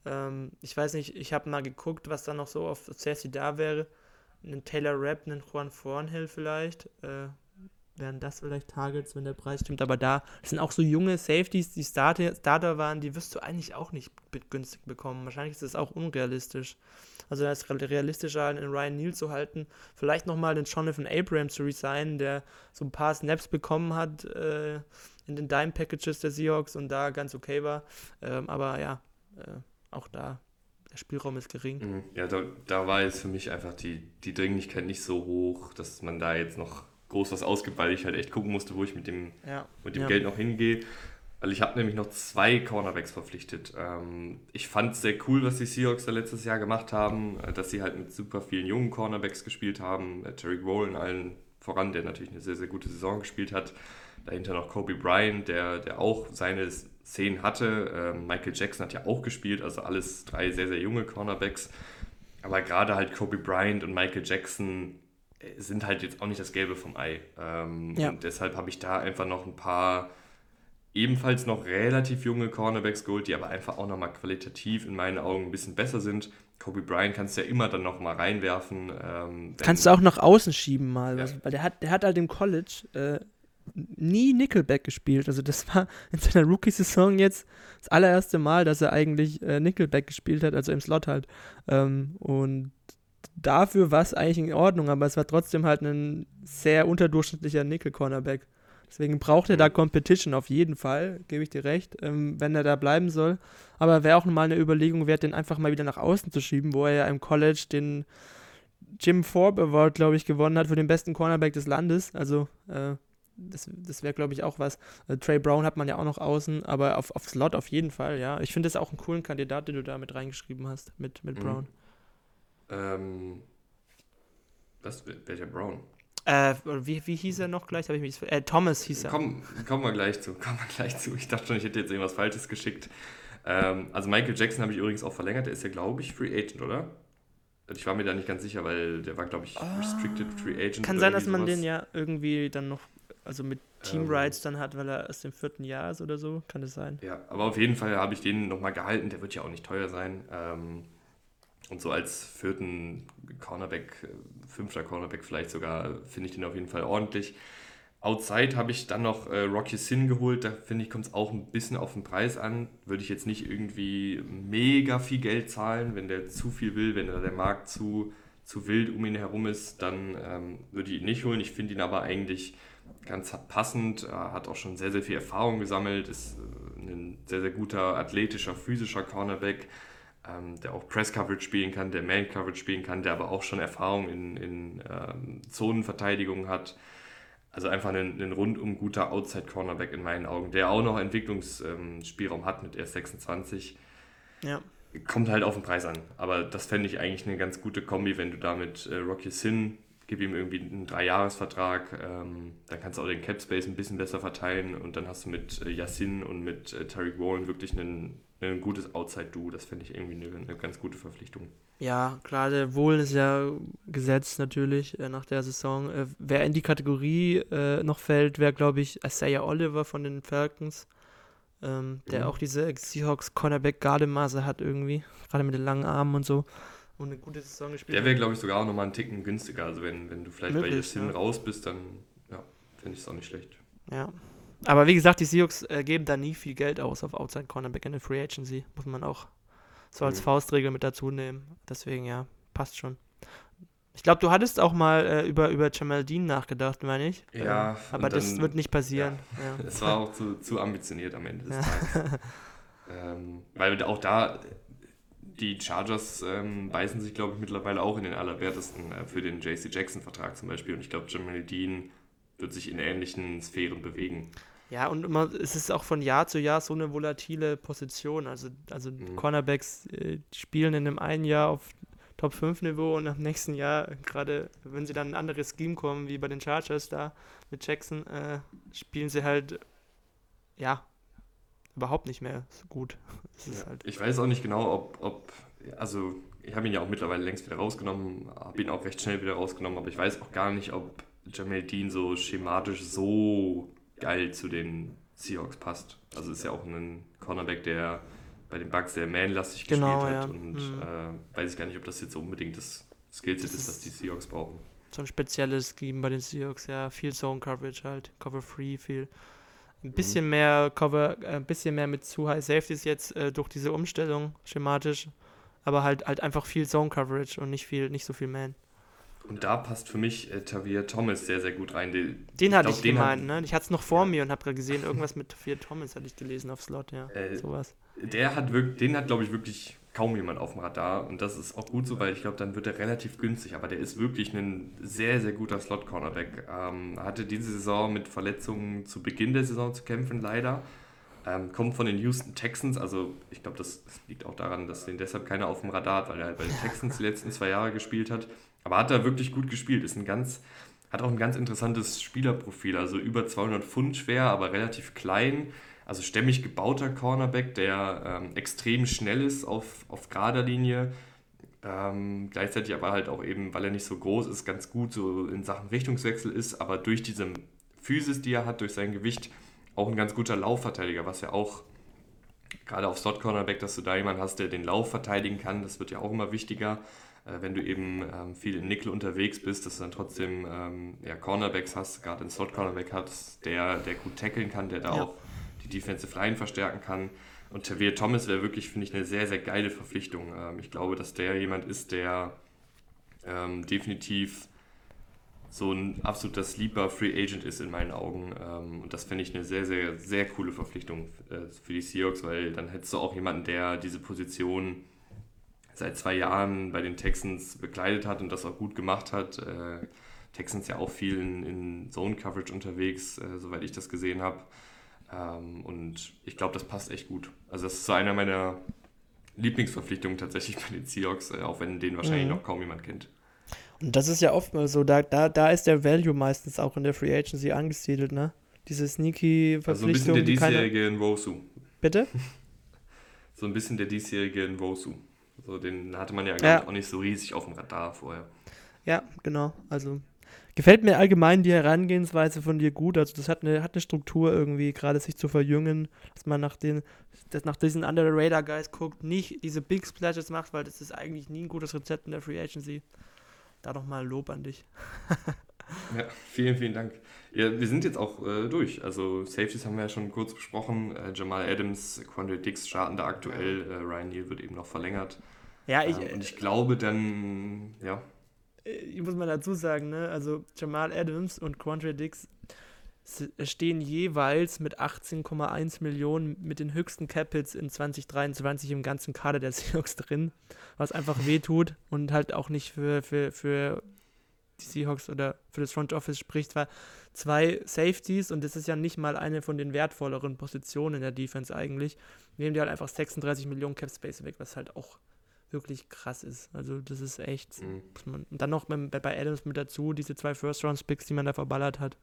ähm, ich weiß nicht, ich habe mal geguckt, was da noch so auf Safety da wäre. Einen Taylor Rapp, einen Juan Thornhill vielleicht. Äh, wären das vielleicht Targets, wenn der Preis stimmt. Aber da sind auch so junge Safeties, die Starter, Starter waren, die wirst du eigentlich auch nicht günstig bekommen. Wahrscheinlich ist das auch unrealistisch. Also da ist realistischer, einen Ryan Neal zu halten. Vielleicht nochmal den Jonathan Abrams zu resignen, der so ein paar Snaps bekommen hat äh, in den Dime-Packages der Seahawks und da ganz okay war. Ähm, aber ja, äh, auch da der Spielraum ist gering. Mhm. Ja, da, da war jetzt für mich einfach die, die Dringlichkeit nicht so hoch, dass man da jetzt noch groß was ausgibt, weil ich halt echt gucken musste, wo ich mit dem, ja. mit dem ja. Geld noch hingehe. Weil ich habe nämlich noch zwei Cornerbacks verpflichtet. Ähm, ich fand es sehr cool, was die Seahawks da letztes Jahr gemacht haben, äh, dass sie halt mit super vielen jungen Cornerbacks gespielt haben. Äh, Terry Rowland allen voran, der natürlich eine sehr, sehr gute Saison gespielt hat. Dahinter noch Kobe Bryant, der, der auch seine Szenen hatte. Ähm, Michael Jackson hat ja auch gespielt, also alles drei sehr, sehr junge Cornerbacks. Aber gerade halt Kobe Bryant und Michael Jackson sind halt jetzt auch nicht das Gelbe vom Ei. Ähm, ja. Und deshalb habe ich da einfach noch ein paar ebenfalls noch relativ junge Cornerbacks geholt, die aber einfach auch nochmal qualitativ in meinen Augen ein bisschen besser sind. Kobe Bryant kannst du ja immer dann nochmal reinwerfen. Ähm, kannst du auch nach außen schieben mal, ja. weil der hat, der hat halt im College äh, nie Nickelback gespielt. Also das war [LAUGHS] in seiner Rookie-Saison jetzt das allererste Mal, dass er eigentlich äh, Nickelback gespielt hat, also im Slot halt. Ähm, und dafür war es eigentlich in Ordnung, aber es war trotzdem halt ein sehr unterdurchschnittlicher Nickel-Cornerback. Deswegen braucht er da Competition auf jeden Fall, gebe ich dir recht, ähm, wenn er da bleiben soll. Aber wäre auch mal eine Überlegung wert, den einfach mal wieder nach außen zu schieben, wo er ja im College den Jim Forbes Award, glaube ich, gewonnen hat für den besten Cornerback des Landes. Also, äh, das, das wäre, glaube ich, auch was. Äh, Trey Brown hat man ja auch noch außen, aber auf, auf Slot auf jeden Fall, ja. Ich finde das auch einen coolen Kandidat, den du da mit reingeschrieben hast, mit, mit mhm. Brown. Ähm, was, welcher Brown? Äh, wie, wie hieß er noch gleich? ich mich, äh, Thomas hieß er. Komm, kommen wir gleich zu. [LAUGHS] Kommen wir gleich zu. Ich dachte schon, ich hätte jetzt irgendwas Falsches geschickt. Ähm, also Michael Jackson habe ich übrigens auch verlängert. Der ist ja, glaube ich, Free Agent, oder? Ich war mir da nicht ganz sicher, weil der war, glaube ich, Restricted Free Agent. Kann sein, dass man sowas. den ja irgendwie dann noch, also mit Team ähm, Rights dann hat, weil er erst im vierten Jahr ist oder so. Kann das sein? Ja, aber auf jeden Fall habe ich den nochmal gehalten. Der wird ja auch nicht teuer sein. Ähm, und so als vierten Cornerback, fünfter Cornerback vielleicht sogar, finde ich den auf jeden Fall ordentlich. Outside habe ich dann noch äh, Rocky Sin geholt. Da finde ich, kommt es auch ein bisschen auf den Preis an. Würde ich jetzt nicht irgendwie mega viel Geld zahlen, wenn der zu viel will, wenn der Markt zu, zu wild um ihn herum ist, dann ähm, würde ich ihn nicht holen. Ich finde ihn aber eigentlich ganz passend. Er hat auch schon sehr, sehr viel Erfahrung gesammelt, ist äh, ein sehr, sehr guter athletischer, physischer Cornerback ähm, der auch Press-Coverage spielen kann, der Man-Coverage spielen kann, der aber auch schon Erfahrung in, in ähm, Zonenverteidigung hat. Also einfach ein, ein rundum guter Outside-Cornerback in meinen Augen, der auch noch Entwicklungsspielraum hat mit erst 26. Ja. Kommt halt auf den Preis an. Aber das fände ich eigentlich eine ganz gute Kombi, wenn du damit äh, Rocky Sin, gib ihm irgendwie einen Dreijahresvertrag, ähm, dann kannst du auch den Cap Space ein bisschen besser verteilen und dann hast du mit äh, Yassin und mit äh, Tariq Wallen wirklich einen ein gutes Outside-Duo. Das finde ich irgendwie eine, eine, ganz gute Verpflichtung. Ja, klar, der Wohl ist ja gesetzt natürlich äh, nach der Saison. Äh, wer in die Kategorie äh, noch fällt, wäre, glaube ich, Isaiah Oliver von den Falcons. Ähm, der mhm. auch diese Seahawks Cornerback Gardemaße hat irgendwie, gerade mit den langen Armen und so. Und eine gute Saison gespielt. Der wäre, glaube ich, sogar auch nochmal einen Ticken günstiger. Also wenn, wenn du vielleicht Möglich, bei Justin ja. raus bist, dann ja, finde ich es auch nicht schlecht. Ja, aber wie gesagt, die Seahawks äh, geben da nie viel Geld aus auf Outside Cornerback in der Free Agency. Muss man auch so als mhm. Faustregel mit dazu nehmen. Deswegen, ja, passt schon. Ich glaube, du hattest auch mal äh, über, über Jamal Dean nachgedacht, meine ich. Ja. Ähm, aber dann, das wird nicht passieren. Ja. Es ja. war auch zu, zu ambitioniert am Ende des ja. Tages. [LAUGHS] ähm, weil auch da die Chargers ähm, beißen sich, glaube ich, mittlerweile auch in den Allerwertesten äh, für den JC Jackson-Vertrag zum Beispiel. Und ich glaube, Jamal Dean wird sich in ähnlichen Sphären bewegen. Ja, und immer, es ist auch von Jahr zu Jahr so eine volatile Position. Also, also mhm. Cornerbacks äh, spielen in einem einen Jahr auf Top 5 Niveau und im nächsten Jahr, gerade wenn sie dann ein anderes Scheme kommen, wie bei den Chargers da mit Jackson, äh, spielen sie halt, ja, überhaupt nicht mehr so gut. [LAUGHS] Ja, halt ich weiß auch nicht genau, ob, ob also ich habe ihn ja auch mittlerweile längst wieder rausgenommen, habe ihn auch recht schnell wieder rausgenommen, aber ich weiß auch gar nicht, ob Jamel Dean so schematisch so geil zu den Seahawks passt. Also ist ja auch ein Cornerback, der bei den Bucks sehr manlastig genau, gespielt hat ja. und mhm. äh, weiß ich gar nicht, ob das jetzt unbedingt das Skillset ist, was die Seahawks brauchen. So ein spezielles Scheme bei den Seahawks, ja, viel Zone Coverage halt, Cover Free, viel ein bisschen mhm. mehr Cover, äh, ein bisschen mehr mit zu High Safeties jetzt äh, durch diese Umstellung schematisch, aber halt halt einfach viel Zone Coverage und nicht viel, nicht so viel Man. Und da passt für mich äh, Tavir Thomas sehr, sehr gut rein. Den, den hatte ich, ich gemeint, ne? Ich hatte es noch vor mir und habe gerade gesehen, irgendwas mit Tavir Thomas hatte ich gelesen auf Slot, ja. Äh, sowas. Der hat wirklich, den hat, glaube ich, wirklich kaum jemand auf dem Radar. Und das ist auch gut so, weil ich glaube, dann wird er relativ günstig. Aber der ist wirklich ein sehr, sehr guter Slot-Cornerback. Ähm, hatte diese Saison mit Verletzungen zu Beginn der Saison zu kämpfen, leider. Ähm, kommt von den Houston Texans, also ich glaube, das liegt auch daran, dass den deshalb keiner auf dem Radar hat, weil er halt bei den Texans die letzten zwei Jahre gespielt hat. Aber hat er wirklich gut gespielt, ist ein ganz, hat auch ein ganz interessantes Spielerprofil, also über 200 Pfund schwer, aber relativ klein. Also stämmig gebauter Cornerback, der ähm, extrem schnell ist auf, auf gerader Linie. Ähm, gleichzeitig aber halt auch eben, weil er nicht so groß ist, ganz gut so in Sachen Richtungswechsel ist, aber durch diese Physis, die er hat, durch sein Gewicht, auch ein ganz guter Laufverteidiger, was ja auch gerade auf Slot Cornerback, dass du da jemanden hast, der den Lauf verteidigen kann, das wird ja auch immer wichtiger. Äh, wenn du eben ähm, viel in Nickel unterwegs bist, dass du dann trotzdem ähm, ja, Cornerbacks hast, gerade einen Slot Cornerback hast, der, der gut tackeln kann, der da ja. auch die Defensive Line verstärken kann. Und Tavir Thomas wäre wirklich, finde ich, eine sehr, sehr geile Verpflichtung. Ähm, ich glaube, dass der jemand ist, der ähm, definitiv so ein absoluter Sleeper Free Agent ist in meinen Augen. Ähm, und das finde ich eine sehr, sehr, sehr coole Verpflichtung äh, für die Seahawks, weil dann hättest du auch jemanden, der diese Position seit zwei Jahren bei den Texans bekleidet hat und das auch gut gemacht hat. Äh, Texans ja auch viel in, in Zone Coverage unterwegs, äh, soweit ich das gesehen habe. Ähm, und ich glaube, das passt echt gut. Also das ist so einer meiner Lieblingsverpflichtungen tatsächlich bei den Seahawks, äh, auch wenn den wahrscheinlich mhm. noch kaum jemand kennt. Und das ist ja oft mal so, da, da, da ist der Value meistens auch in der Free Agency angesiedelt, ne? Diese sneaky Verpflichtung. Also ein bisschen der diesjährige Nwosu. Bitte? [LAUGHS] so ein bisschen der diesjährige Nwosu. So, den hatte man ja, ja. auch nicht so riesig auf dem Radar vorher. Ja, genau. Also gefällt mir allgemein die Herangehensweise von dir gut. Also das hat eine, hat eine Struktur irgendwie, gerade sich zu verjüngen, dass man nach den, dass nach diesen Under the Radar Guys guckt, nicht diese Big Splashes macht, weil das ist eigentlich nie ein gutes Rezept in der Free Agency. Da nochmal Lob an dich. [LAUGHS] ja, vielen, vielen Dank. Ja, wir sind jetzt auch äh, durch. Also Safeties haben wir ja schon kurz besprochen. Äh, Jamal Adams, Quandre Dix starten da aktuell. Äh, Ryan Neal wird eben noch verlängert. Ja, ich, ähm, und ich glaube dann, ja. Äh, ich muss mal dazu sagen, ne, also Jamal Adams und Quandre Dix stehen jeweils mit 18,1 Millionen mit den höchsten Capits in 2023 im ganzen Kader der [LAUGHS] Seahawks drin, was einfach wehtut und halt auch nicht für, für, für die Seahawks oder für das Front Office spricht, weil zwei Safeties und das ist ja nicht mal eine von den wertvolleren Positionen in der Defense eigentlich, nehmen die halt einfach 36 Millionen Cap Space weg, was halt auch wirklich krass ist. Also das ist echt. Mhm. Man, und dann noch bei, bei Adams mit dazu, diese zwei First-Round-Picks, die man da verballert hat.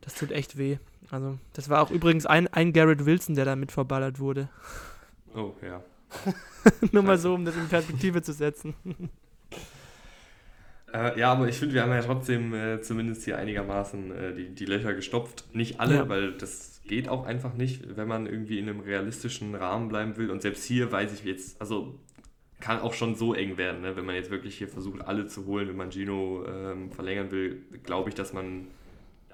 Das tut echt weh. Also, das war auch übrigens ein, ein Garrett Wilson, der da mit verballert wurde. Oh, ja. [LAUGHS] Nur mal so, um das in Perspektive zu setzen. [LAUGHS] Äh, ja, aber ich finde, wir haben ja trotzdem äh, zumindest hier einigermaßen äh, die, die Löcher gestopft. Nicht alle, ja. weil das geht auch einfach nicht, wenn man irgendwie in einem realistischen Rahmen bleiben will. Und selbst hier weiß ich jetzt, also kann auch schon so eng werden, ne? wenn man jetzt wirklich hier versucht, alle zu holen, wenn man Gino ähm, verlängern will, glaube ich, dass man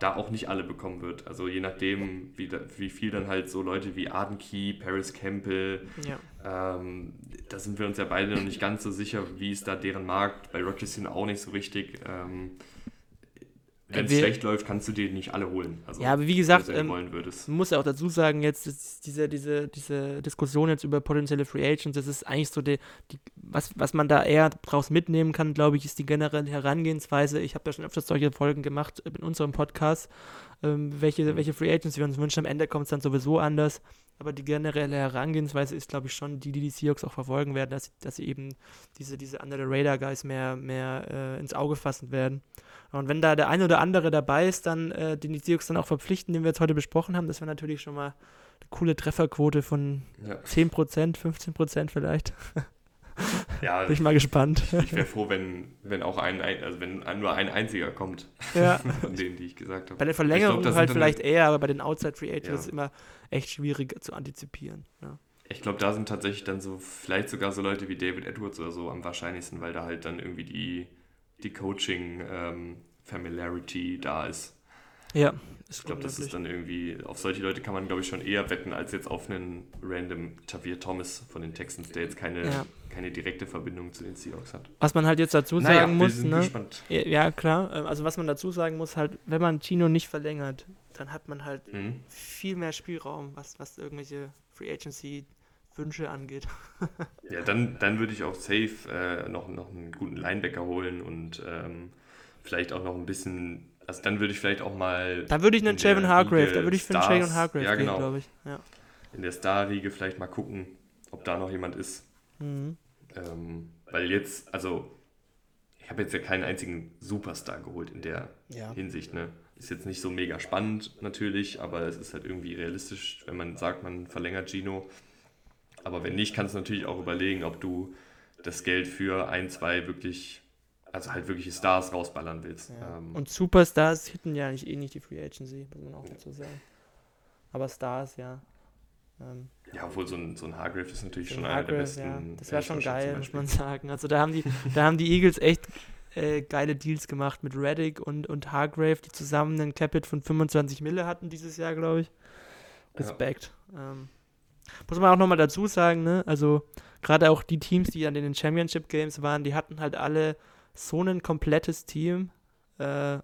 da auch nicht alle bekommen wird. Also je nachdem, wie, da, wie viel dann halt so Leute wie Arden Key, Paris Campbell, ja. ähm, da sind wir uns ja beide noch nicht ganz so sicher, wie ist da deren Markt. Bei Rochester auch nicht so richtig. Ähm, wenn es schlecht läuft, kannst du dir nicht alle holen. Also, ja, aber wie gesagt, ähm, muss ja auch dazu sagen, jetzt diese, diese, diese Diskussion jetzt über potenzielle Free Agents, das ist eigentlich so die, die was, was man da eher draus mitnehmen kann, glaube ich, ist die generelle Herangehensweise. Ich habe ja schon öfters solche Folgen gemacht in unserem Podcast, ähm, welche, mhm. welche Free Agents wir uns wünschen. Am Ende kommt es dann sowieso anders. Aber die generelle Herangehensweise ist, glaube ich, schon die, die die Seahawks auch verfolgen werden, dass, dass sie eben diese, diese Under the Radar Guys mehr, mehr äh, ins Auge fassen werden. Und wenn da der eine oder andere dabei ist, dann äh, den die Seahawks dann auch verpflichten, den wir jetzt heute besprochen haben, das wäre natürlich schon mal eine coole Trefferquote von ja. 10%, 15% vielleicht. [LAUGHS] Ja, bin ich mal gespannt. Ich, ich wäre froh, wenn, wenn auch ein, also wenn nur ein einziger kommt. Ja. [LAUGHS] Von denen, die ich gesagt habe. Bei der Verlängerung glaub, halt vielleicht eher, aber bei den Outside Free Agents ja. ist es immer echt schwierig zu antizipieren. Ja. Ich glaube, da sind tatsächlich dann so, vielleicht sogar so Leute wie David Edwards oder so am wahrscheinlichsten, weil da halt dann irgendwie die, die Coaching-Familiarity ähm, da ist. Ja. Ich glaube, das ist dann irgendwie, auf solche Leute kann man, glaube ich, schon eher wetten, als jetzt auf einen random Javier Thomas von den Texans, der jetzt keine, ja. keine direkte Verbindung zu den Seahawks hat. Was man halt jetzt dazu naja, sagen muss, ne? Ja, klar. Ähm, also was man dazu sagen muss, halt, wenn man Chino nicht verlängert, dann hat man halt mhm. viel mehr Spielraum, was, was irgendwelche Free Agency Wünsche angeht. [LAUGHS] ja, dann, dann würde ich auch safe äh, noch, noch einen guten Linebacker holen und ähm, vielleicht auch noch ein bisschen also dann würde ich vielleicht auch mal. Da würde ich einen Javon Hargrave, da würde ich für einen Javon Hargrave ja, genau. glaube ich. Ja. In der Star-Riege vielleicht mal gucken, ob da noch jemand ist. Mhm. Ähm, weil jetzt, also, ich habe jetzt ja keinen einzigen Superstar geholt in der ja. Hinsicht. Ne? Ist jetzt nicht so mega spannend natürlich, aber es ist halt irgendwie realistisch, wenn man sagt, man verlängert Gino. Aber wenn nicht, kannst du natürlich auch überlegen, ob du das Geld für ein, zwei wirklich also halt wirkliche Stars rausballern willst. Ja. Ähm, und Superstars hitten ja nicht, eh nicht die Free Agency, muss man auch dazu sagen. Aber Stars, ja. Ähm, ja, obwohl so ein, so ein Hargrave ist natürlich schon einer der besten. Ja, das wäre schon geil, muss man sagen. Also da haben die, da haben die Eagles echt äh, geile Deals gemacht mit Reddick und, und Hargrave, die zusammen einen Capit von 25 Mille hatten dieses Jahr, glaube ich. Respekt. Ja. Ähm, muss man auch nochmal dazu sagen, ne? Also gerade auch die Teams, die an den Championship Games waren, die hatten halt alle so ein komplettes Team, äh,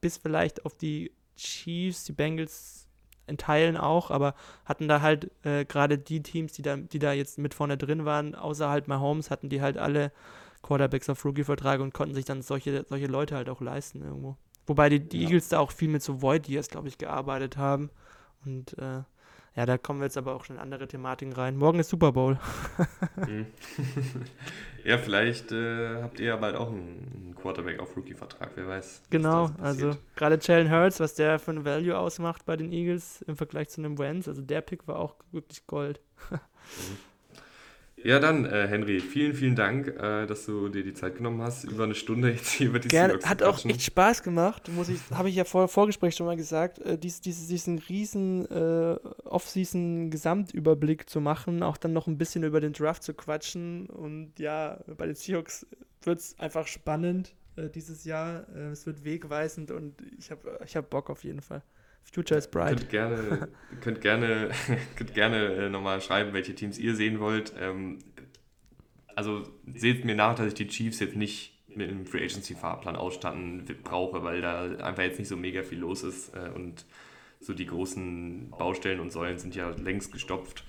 bis vielleicht auf die Chiefs, die Bengals in Teilen auch, aber hatten da halt äh, gerade die Teams, die da, die da jetzt mit vorne drin waren, außer halt Mahomes, hatten die halt alle Quarterbacks auf Rookie-Vertrag und konnten sich dann solche, solche Leute halt auch leisten irgendwo. Wobei die, die ja. Eagles da auch viel mit so Void Years, glaube ich, gearbeitet haben. Und äh, ja, da kommen wir jetzt aber auch schon in andere Thematiken rein. Morgen ist Super Bowl. Mhm. [LAUGHS] ja, vielleicht äh, habt ihr ja bald auch einen Quarterback auf Rookie-Vertrag, wer weiß. Genau, also gerade Jalen Hurts, was der für ein Value ausmacht bei den Eagles im Vergleich zu einem Wentz, also der Pick war auch wirklich Gold. mhm. Ja, dann, äh, Henry, vielen, vielen Dank, äh, dass du dir die Zeit genommen hast, über eine Stunde jetzt hier über die Gerne, Seahawks Hat auch echt Spaß gemacht, muss ich, habe ich ja vor Vorgespräch schon mal gesagt, äh, dies, dies, diesen riesen äh, Off-Season-Gesamtüberblick zu machen, auch dann noch ein bisschen über den Draft zu quatschen. Und ja, bei den Seahawks wird es einfach spannend äh, dieses Jahr, äh, es wird wegweisend und ich habe ich hab Bock auf jeden Fall. Future is bright. Könnt gerne, könnt gerne, [LAUGHS] könnt gerne äh, nochmal schreiben, welche Teams ihr sehen wollt. Ähm, also seht mir nach, dass ich die Chiefs jetzt nicht mit einem Free Agency Fahrplan ausstatten brauche, weil da einfach jetzt nicht so mega viel los ist äh, und so die großen Baustellen und Säulen sind ja längst gestopft.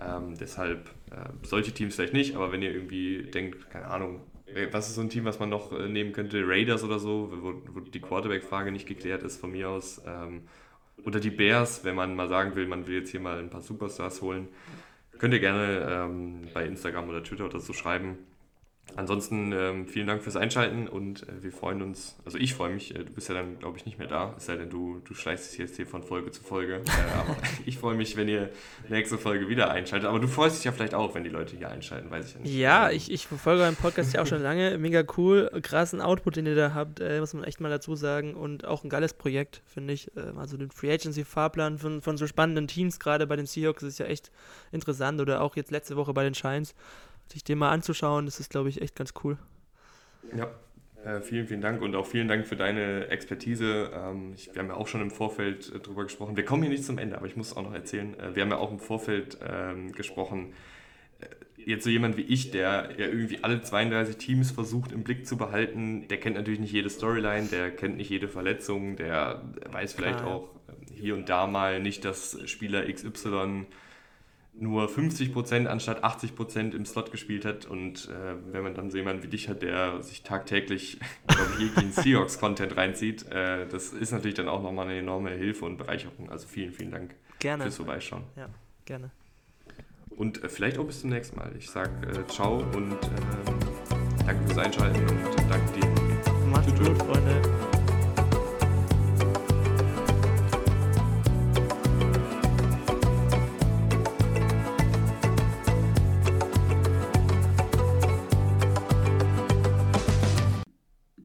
Ähm, deshalb äh, solche Teams vielleicht nicht, aber wenn ihr irgendwie denkt, keine Ahnung, äh, was ist so ein Team, was man noch nehmen könnte, Raiders oder so, wo, wo die Quarterback-Frage nicht geklärt ist von mir aus. Ähm, oder die Bears, wenn man mal sagen will, man will jetzt hier mal ein paar Superstars holen. Könnt ihr gerne ähm, bei Instagram oder Twitter oder so schreiben. Ansonsten ähm, vielen Dank fürs Einschalten und äh, wir freuen uns, also ich freue mich, äh, du bist ja dann glaube ich nicht mehr da, es sei denn du, du schleichst dich jetzt hier von Folge zu Folge, äh, aber [LAUGHS] ich freue mich, wenn ihr nächste Folge wieder einschaltet, aber du freust dich ja vielleicht auch, wenn die Leute hier einschalten, weiß ich ja nicht. Ja, ich, ich verfolge euren Podcast ja auch schon lange, mega cool, krassen Output, den ihr da habt, äh, muss man echt mal dazu sagen. Und auch ein geiles Projekt, finde ich, ähm, also den Free Agency Fahrplan von, von so spannenden Teams, gerade bei den Seahawks ist ja echt interessant. Oder auch jetzt letzte Woche bei den Shines, sich den mal anzuschauen, das ist, glaube ich, echt ganz cool. Ja, äh, vielen, vielen Dank und auch vielen Dank für deine Expertise. Ähm, ich, wir haben ja auch schon im Vorfeld äh, drüber gesprochen. Wir kommen hier nicht zum Ende, aber ich muss auch noch erzählen. Äh, wir haben ja auch im Vorfeld ähm, gesprochen. Äh, jetzt so jemand wie ich, der ja irgendwie alle 32 Teams versucht im Blick zu behalten, der kennt natürlich nicht jede Storyline, der kennt nicht jede Verletzung, der weiß vielleicht Klar, auch ähm, hier und da mal nicht, dass Spieler XY nur 50% anstatt 80% im Slot gespielt hat. Und äh, wenn man dann so jemanden wie dich hat, der sich tagtäglich, [LAUGHS] jeglichen Seahawks-Content reinzieht, äh, das ist natürlich dann auch nochmal eine enorme Hilfe und Bereicherung. Also vielen, vielen Dank Gerne. fürs Vorbeischauen. Ja, gerne. Und äh, vielleicht auch bis zum nächsten Mal. Ich sage äh, ciao und ähm, danke fürs Einschalten und danke dir